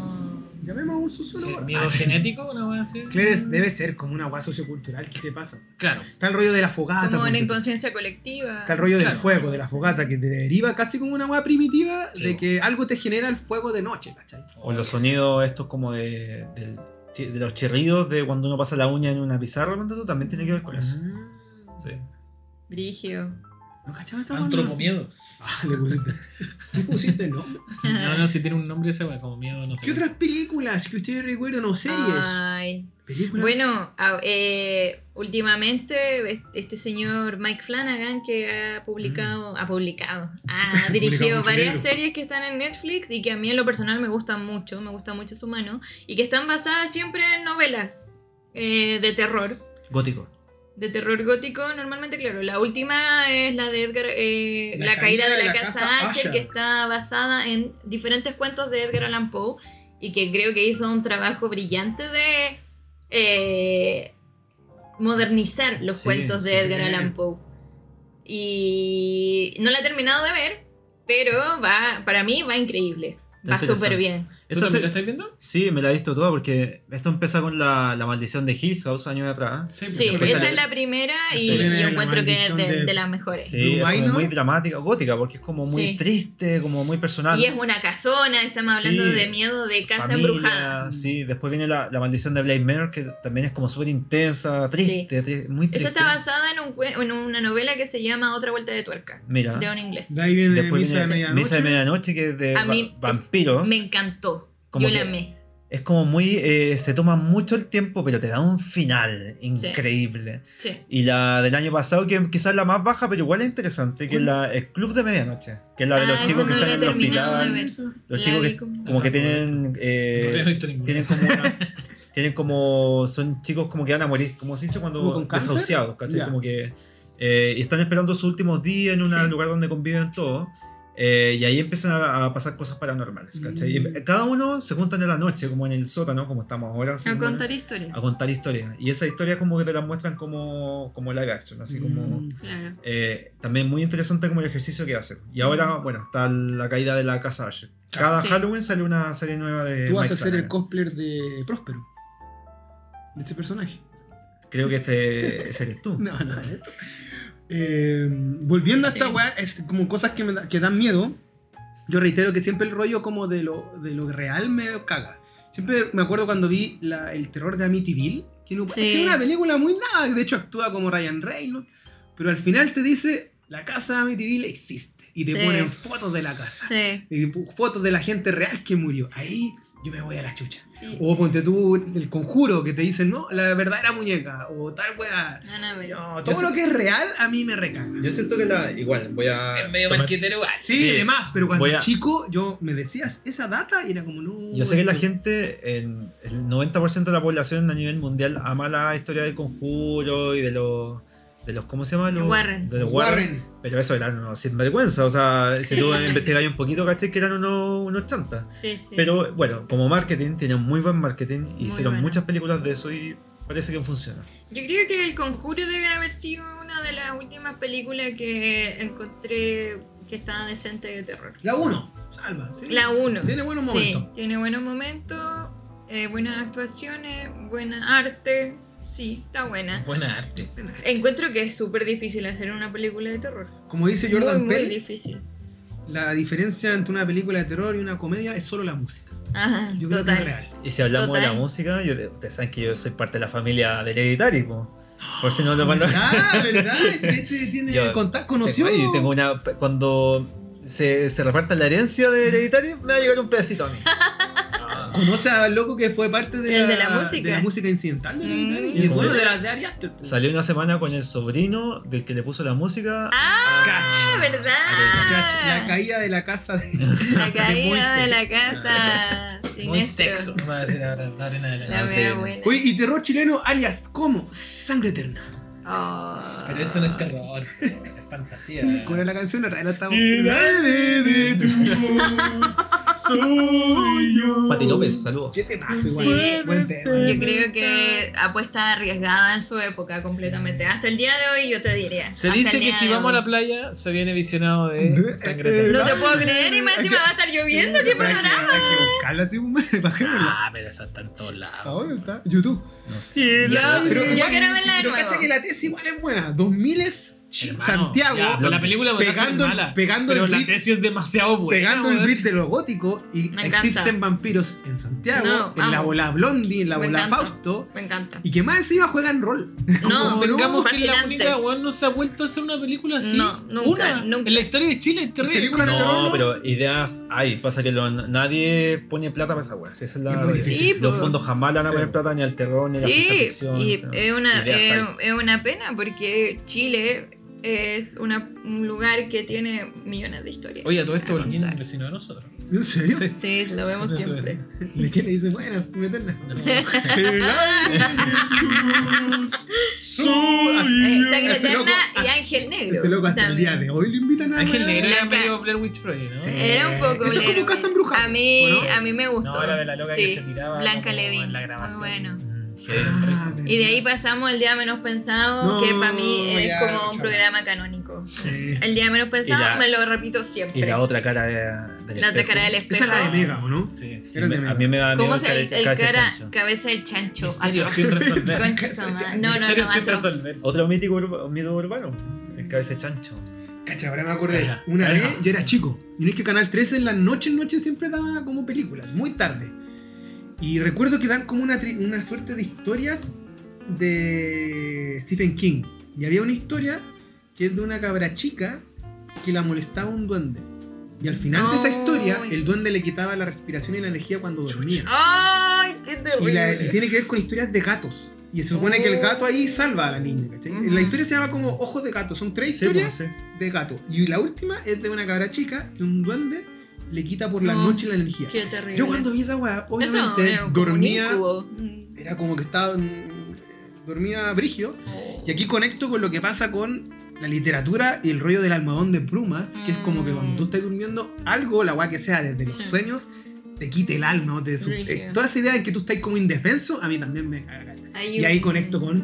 Llamemos a un sociólogo. Sí, ¿Miedo Ah, genético? Una wea así. Claro, debe ser como una guay sociocultural. ¿Qué te pasa? Claro. Está el rollo de la fogata. Como una inconsciencia colectiva. Está el rollo del Claro. fuego, de la fogata, que te deriva casi como una guay primitiva Sí. de que algo te genera el fuego de noche, ¿cachai? O los sonidos estos como de, de los chirridos de cuando uno pasa la uña en una pizarra, tú, también tiene que ver con eso. Ah. Sí. Brigio. ¿No cachabas esa Antropomiedo. Ah, le pusiste. ¿Tú pusiste nombre? No, no, si tiene un nombre ese como miedo, no sé. ¿Qué otras películas que ustedes recuerdan o series? Ay. ¿Películas? Bueno, eh, últimamente es- este señor Mike Flanagan que ha publicado, ha publicado, ha [laughs] dirigido varias libro. series que están en Netflix y que a mí en lo personal me gustan mucho, me gusta mucho su mano y que están basadas siempre en novelas eh, de terror. Gótico. De terror gótico, normalmente, claro. La última es la de Edgar, eh, La la, caída de la, casa, Casa Asher, que está basada en diferentes cuentos de Edgar Allan Poe y que creo que hizo un trabajo brillante de eh, modernizar los Sí, cuentos de sí, Edgar sí. Allan Poe. Y no la he terminado de ver, pero va, para mí va increíble. Va súper bien. ¿Tú Esta también la estás viendo? Sí, me la he visto toda porque esto empieza con la, la maldición de Hill House años atrás. Sí, esa es la primera y Sí. yo La encuentro que es de, de- de las mejores. Sí, es como muy dramática, gótica, porque es como muy Sí. triste, como muy personal. Y es una casona, estamos hablando Sí. de miedo de casa Familia, embrujada. Sí, después viene la, la maldición de Blade Manor, que también es como súper intensa, triste, tri- muy triste. Esa está basada en, un, en una novela que se llama Otra Vuelta de Tuerca, Mira, de un inglés. De ahí viene después Misa de viene Medianoche. Misa de Medianoche, que es de A va- mí es- vampiros. Me encantó. Como Yo la amé. Es como muy. eh, se toma mucho el tiempo, pero te da un final increíble. Sí. Y la del año pasado, que quizás es la más baja, pero igual es interesante, que es la, el Club de Medianoche. Que es la de los Ah, chicos esa que no están en el hospital. Los La chicos que como- como que tienen. eh, no he visto ninguna. tienen como una- [laughs] tienen como. Son chicos como que van a morir, como se dice ¿Como cuando desahuciados, ¿cachai? Ya. Como que. eh, y están esperando sus últimos días en un Sí. lugar donde conviven todos. Eh, y ahí empiezan a, a pasar cosas paranormales, ¿cachai? Mm. Y cada uno se juntan en la noche, como en el sótano, como estamos ahora. A contar historias. a contar historias. Y esa historia como que te la muestran como, como live action, así como... Mm. Claro. eh, también muy interesante como el ejercicio que hacen. Y ahora, bueno, está la caída de la casa Asher. Cada Sí. Halloween sale una serie nueva de Tú vas Mike a ser el cosplayer de Próspero. De ese personaje. Creo que este ese eres tú. [laughs] No, no, esto. Eh, volviendo a esta weá, es como cosas que, me da- que dan miedo. Yo reitero que siempre el rollo como de lo, de lo real me caga. Siempre me acuerdo cuando vi la- el terror de Amityville, que no Sí. parece una película muy nada, de hecho actúa como Ryan Reynolds, pero al final te dice, la casa de Amityville existe. Y te Sí. ponen fotos de la casa. Sí. Y fotos de la gente real que murió. Ahí yo me voy a la chucha. Sí. O ponte tú el conjuro que te dicen, no, la verdadera muñeca. O tal weá. Annabelle. No, Yo todo sé- lo que es real a mí me recaga. Yo siento que la... Igual, voy a... Es medio tomar- marquetero igual. Sí, Sí. además, pero cuando a- chico yo me decías esa data y era como, no. Yo sé que la gente, en el 90% de la población a nivel mundial ama la historia del conjuro y de los... De los ¿Cómo se llama? Los, Warren. De los Warren. Warren. Pero eso eran unos sinvergüenza. O sea, si tú [laughs] investigáis un poquito, ¿cachai? Que eran unos, unos chantas. Sí, sí. Pero bueno, como marketing, tienen muy buen marketing. Muy hicieron bueno. muchas películas de eso y parece que funciona. Yo creo que El Conjuro debe haber sido una de las últimas películas que encontré que estaba decente de terror. La 1. salva. sí. La 1. Tiene buenos momentos. Sí, tiene buenos momentos, eh, buenas actuaciones, buena arte. Sí, está buena. Buena arte. Encuentro que es súper difícil hacer una película de terror. Como dice Jordan muy, muy Peele, difícil. la diferencia entre una película de terror y una comedia es solo la música. Ajá, Yo creo que es total. real. Y si hablamos de la Total. música, yo, ustedes saben que yo soy parte de la familia de Hereditary, po. Por si no lo van Ah, ¿verdad? Este tiene Yo- contacto, conoció. Ay, tengo una. Cuando se, se reparta la herencia de Hereditary, me va a llegar un pedacito a mí. [laughs] Conoce al loco que fue parte de, la, de la música. de la música incidental de Mm. Y es bueno de las de Ari Aster. Salió una semana con el sobrino del que le puso la música. Ah, Cacha. ¿verdad? La caída de la casa de. La [laughs] caída de la casa. Muy sexo, va a decir ahora. La buena. Oye, y terror chileno alias como Sangre Eterna. Oh. Pero eso no es terror, [laughs] es fantasía. Con la canción la estamos. de tu voz, soy yo. Pati López, saludos. ¿Qué te pasa, Sí. igual? Buen tema. Yo creo que apuesta arriesgada en su época completamente. Hasta el día de hoy yo te diría. Se dice que si vamos a hoy. la playa, se viene visionado de De- sangre eh. No te puedo creer y más encima va a estar lloviendo. ¿Qué panorama? Hay que buscarla así. [laughs] Ah, pero esa está en todos ¿A lados. dónde está? YouTube. No sé. Yo, Pero, yo quiero verla de pero nuevo. cacha que la tesis igual es buena. 2000 es Hermano, Santiago. ya, pero la película pegando, mala, pegando pero el la beat, tesis es demasiado buena. pegando el beat de lo gótico y Me existen encanta. vampiros en Santiago, No, en la bola Blondie, en la Me bola encanta. Fausto. Me encanta. Y que más encima juegan rol. [laughs] No, Como, Convengamos que la única, weón, no se ha vuelto a hacer una película así. No, nunca, Una, nunca. En la historia de Chile, es terrible. Película de No, terror, ¿no? pero ideas hay. Pasa que lo- nadie pone plata para esa weá. Si esa es la Es. Sí, Los fondos jamás le van a poner plata ni al terror ni a la ciencia Sí, ficción. es una pena porque Chile es una, un lugar que tiene millones de historias. Oye, a todo esto, Holguín vecino de nosotros. ¿En serio? Sí. Sí, lo vemos Sí, siempre. ¿De qué le dice buenas? Una eterna. No. [laughs] Eh, Sangre Eterna y Ángel Negro. Ese loco hasta el día de hoy lo invitan a. Ángel Negro era medio Blair Witch Project, ¿no? Sí. Era un poco. Eso es como Blair Casa Witch. Embrujada, A mí, a mí me gustó. No, era de la loca sí. que se tiraba Blanca Levin. en la Muy grabación. bueno. Ah, Y de ahí pasamos el día menos pensado, No, que para mí es ya, como un programa canónico. Sí. El día menos pensado la- me lo repito siempre. Y la otra cara de, del La otra espejo. cara del Esa espejo. es la de Mega, ¿o no? Sí. Sí, de me- Mega. a mí me da miedo ¿Cómo el, se cara, el, el cabeza de cara, chancho. cabeza de chancho? Misterio sin resolver. [laughs] De. No, no, no, sin resolver. Otro mítico mito urbano. El cabeza de chancho. Cacha, ahora me acordé. Una vez yo era chico. Y no es que Canal 13 en las noches, noches siempre daba como películas, muy tarde. Y recuerdo que dan como una, una suerte de historias de Stephen King. Y había una historia que es de una cabra chica que la molestaba un duende. Y al final de esa historia, el duende le quitaba la respiración y la energía cuando dormía. ¡Ay, qué Y, terrible! la- y tiene que ver con historias de gatos. Y se supone que el gato ahí salva a la niña. ¿cachai? Ujú. La historia se llama como Ojos de Gato. Son tres Sí, historias pues, sí. de gato. Y la última es de una cabra chica que un duende le quita por la No. noche la energía. Qué terrible. Yo cuando vi esa weá, obviamente dormía. Mm. Era como que estaba. mm, Dormía brigio. Y aquí conecto con lo que pasa con la literatura y el rollo del almohadón de plumas, que es como que cuando tú estás durmiendo, algo, la weá que sea, desde los Sí. sueños, te quite el alma. Te sub- eh, toda esa idea de que tú estás como indefenso, a mí también me caga. Y ahí conecto con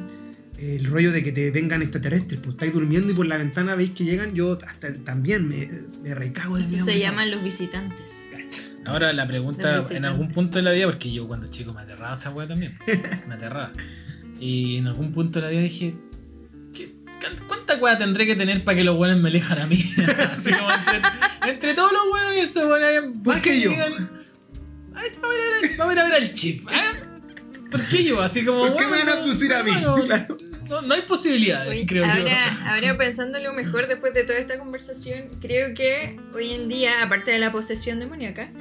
el rollo de que te vengan extraterrestres. Pues estáis durmiendo y por la ventana veis que llegan, yo hasta también me, me recago de Eso miedo. se llaman los visitantes. Cacha. Ahora la pregunta, en algún punto de la vida, porque yo cuando chico me aterraba esa weá también. [laughs] Me aterraba. Y en algún punto de la vida dije, ¿qué- ¿cuánta weá tendré que tener para que los buenos me elijan a mí? [laughs] [laughs] Así como entre, entre todos los buenos y se ponen ¿Por qué yo? Ay, vamos a ver, vamos a ver el chip. ¿ah? ¿Por qué yo? Así como. ¿Por qué me van a pusir a mí? [laughs] Claro. no, no hay posibilidades, Oye, creo yo. ahora, pensándolo mejor después de toda esta conversación, creo que hoy en día, aparte de la posesión demoníaca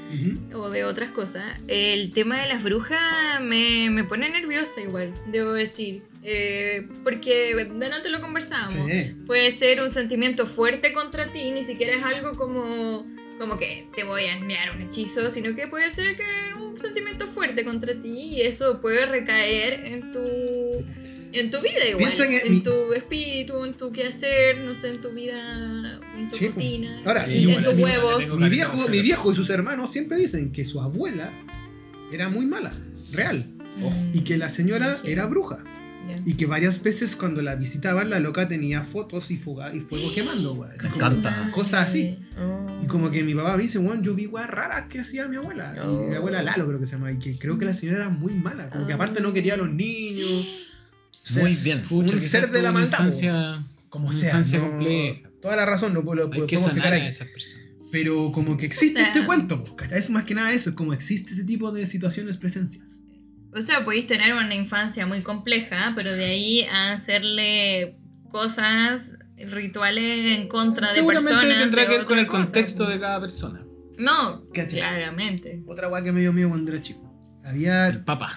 o de otras cosas, el tema de las brujas me, me pone nerviosa igual, debo decir. Eh, porque delante lo conversábamos. Sí. Puede ser un sentimiento fuerte contra ti, ni siquiera es algo como, como que te voy a enviar un hechizo, sino que puede ser que un sentimiento fuerte contra ti y eso puede recaer en tu, en tu vida igual, Piensa en mi- tu espíritu, en tu quehacer, no sé, en tu vida, en tu Sí, pues. rutina, Ahora, Sí, en igual, tus huevos. Mi viejo, mi viejo y sus hermanos siempre dicen que su abuela era muy mala, real. Ojo. Y que la señora era bruja. Y que varias veces cuando la visitaban, la loca tenía fotos y, fuga, y fuego quemando, weón. Me encanta. Cosas así. Oh. Y como que mi papá me dice, weón, yo vi weas raras que hacía mi abuela. Y mi Oh. abuela Lalo creo que se llama. Y que creo que la señora era muy mala. Como que aparte no quería a los niños. O sea, Muy bien. Pucha, Un que ser de la maldad, Infancia, Como sea. infancia no- compleja. Toda la razón, no puedo, Hay que explicar sanar a ahí. esas personas. Pero como que existe O sea- este cuento, ¿cachai? Es más que nada eso, es como existe ese tipo de situaciones, presencias. O sea, podéis tener una infancia muy compleja, pero de ahí a hacerle cosas, rituales en contra de Seguramente personas. tendrá es que ver con el cosa. contexto de cada persona. No, ¿Cachai? claramente. Otra wea que me dio miedo cuando era chico. Había El papa.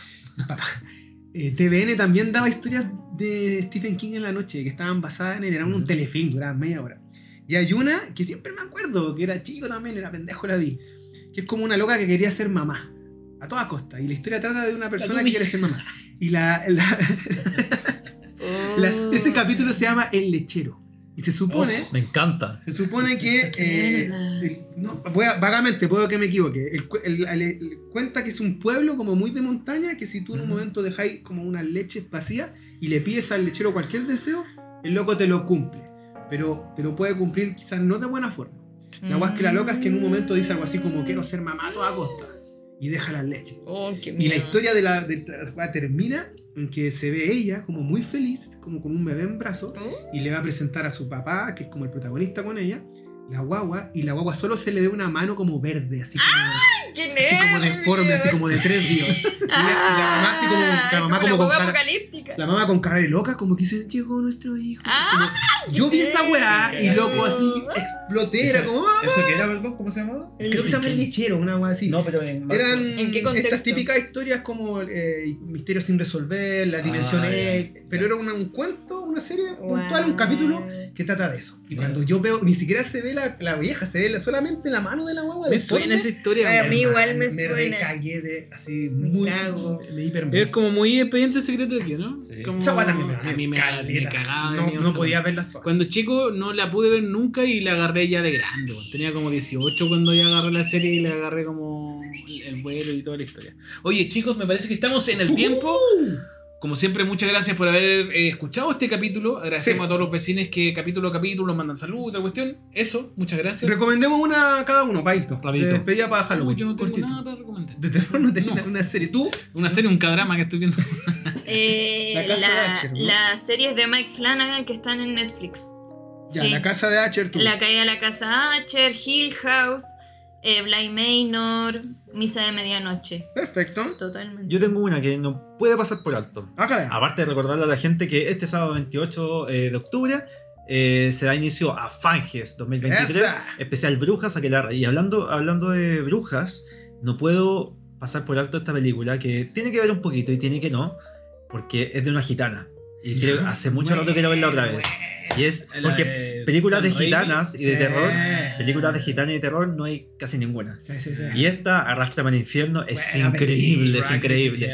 Eh, TVN también daba historias de Stephen King en la noche que estaban basadas en él. Era un Ujú. telefilm, duraba media hora. Y hay una que siempre me acuerdo, que era chico también, era pendejo, la vi. Que es como una loca que quería ser mamá. A toda costa. Y la historia trata de una persona que quiere ser mamá. Y la, la- [laughs] las- ese capítulo se llama El lechero. Y se supone. Me encanta. Se supone que. [laughs] eh, el- no, voy a- vagamente, puedo que me equivoque. El cu- el- el- el- cuenta que es un pueblo como muy de montaña. Que si tú en un momento dejáis como unas leches vacías y le pides al lechero cualquier deseo, el loco te lo cumple. Pero te lo puede cumplir quizás no de buena forma. La guas que la loca es que en un momento dice algo así como quiero ser mamá a toda costa. Y deja las leches. Oh, qué Y la historia de la, de la termina en que se ve ella como muy feliz, como con un bebé en brazos, Oh, y le va a presentar a su papá, que es como el protagonista con ella, la guagua, y la guagua solo se le ve una mano como verde, así como, ¡Qué así como deforme, así como de tres días. Y la, mamá así como, la mamá Ah, como la con cara, apocalíptica. la mamá con cara de loca, como que dice, llegó nuestro hijo. Ah, Como- yo vi esa weá y loco así exploté, era como, "Ah". ¿Eso qué era, perdón? ¿Cómo se llamaba? creo que se llama el lechero, una weá así. No, pero en Eran ¿En qué contexto? estas típicas historias como eh, Misterios sin resolver, La Dimensión Ah, X, pero era una- un cuento, una serie Wow. puntual, un capítulo que trata de eso. Y cuando yo veo, ni siquiera se ve la, la vieja, se ve la- solamente la mano de la guagua. Me suena esa historia. Ay, a mí igual me Me suena. recagué de así, Me muy. cago. Me Es como muy expediente secreto de aquí, ¿no? Sí. Como- Esa también me, a mí me, me cagaba. No, no podía todas. Cuando chico no la pude ver nunca y la agarré ya de grande. Tenía como 18 cuando ya agarré la serie y le agarré como el- el vuelo y toda la historia. Oye chicos, me parece que estamos en el tiempo. Como siempre, muchas gracias por haber eh, escuchado este capítulo. Agradecemos Sí. a todos los vecinos que capítulo a capítulo nos mandan salud, otra cuestión. Eso, muchas gracias. Recomendemos una a cada uno, Paito. Rapidito. De despedida para Halloween. yo no tengo cortito. nada para recomendar. De terror no tenía No. una serie. ¿Tú? Una serie, un cadrama que estoy viendo. [laughs] Eh, La la, casa de Archer, ¿no? Las series de Mike Flanagan que están en Netflix. Ya, Sí. la casa de Archer, tú. La caída de la casa Archer, Hill House, eh, Bly Manor, Misa de Medianoche. Perfecto. Totalmente. Yo tengo una que no puede pasar por alto. Ah. Aparte de recordarle a la gente que este sábado 28 eh, de octubre eh, se da inicio a Fanges 2023, Esa. especial Brujas, Aquelarre. Y hablando, hablando de brujas, no puedo pasar por alto esta película que tiene que ver un poquito y tiene que no, porque es de una gitana. Y creo, hace mucho rato quiero verla otra vez. Y es La porque películas de gitanas y de Sí. terror, películas de gitanas y de terror no hay casi ninguna. Sí, sí, sí. Y esta, Arrastrame al infierno, es Buena increíble, es increíble.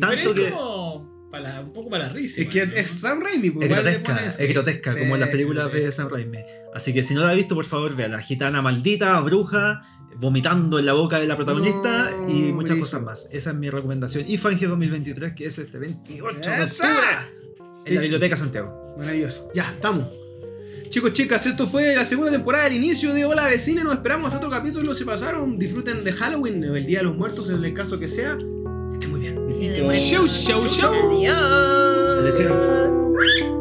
Tanto que- como para un poco para la risa. Es que ¿no? es Sam Raimi, pues, Es grotesca, Sí. como en las películas de Sam Raimi. Así que si no la ha visto, por favor, vea la gitana maldita, bruja, vomitando en la boca de la protagonista No, y muchas cosas más. Esa es mi recomendación. Y Fange 2023, que es este 28 de octubre en la Biblioteca Santiago. Maravilloso. Ya, estamos. Chicos, chicas, esto fue la segunda temporada, el inicio de Hola Vecina. Nos esperamos hasta otro capítulo. Se pasaron. Disfruten de Halloween o el Día de los Muertos, en el caso que sea. Que estén muy bien. Besitos. Show, show, show. Adiós. Lechero.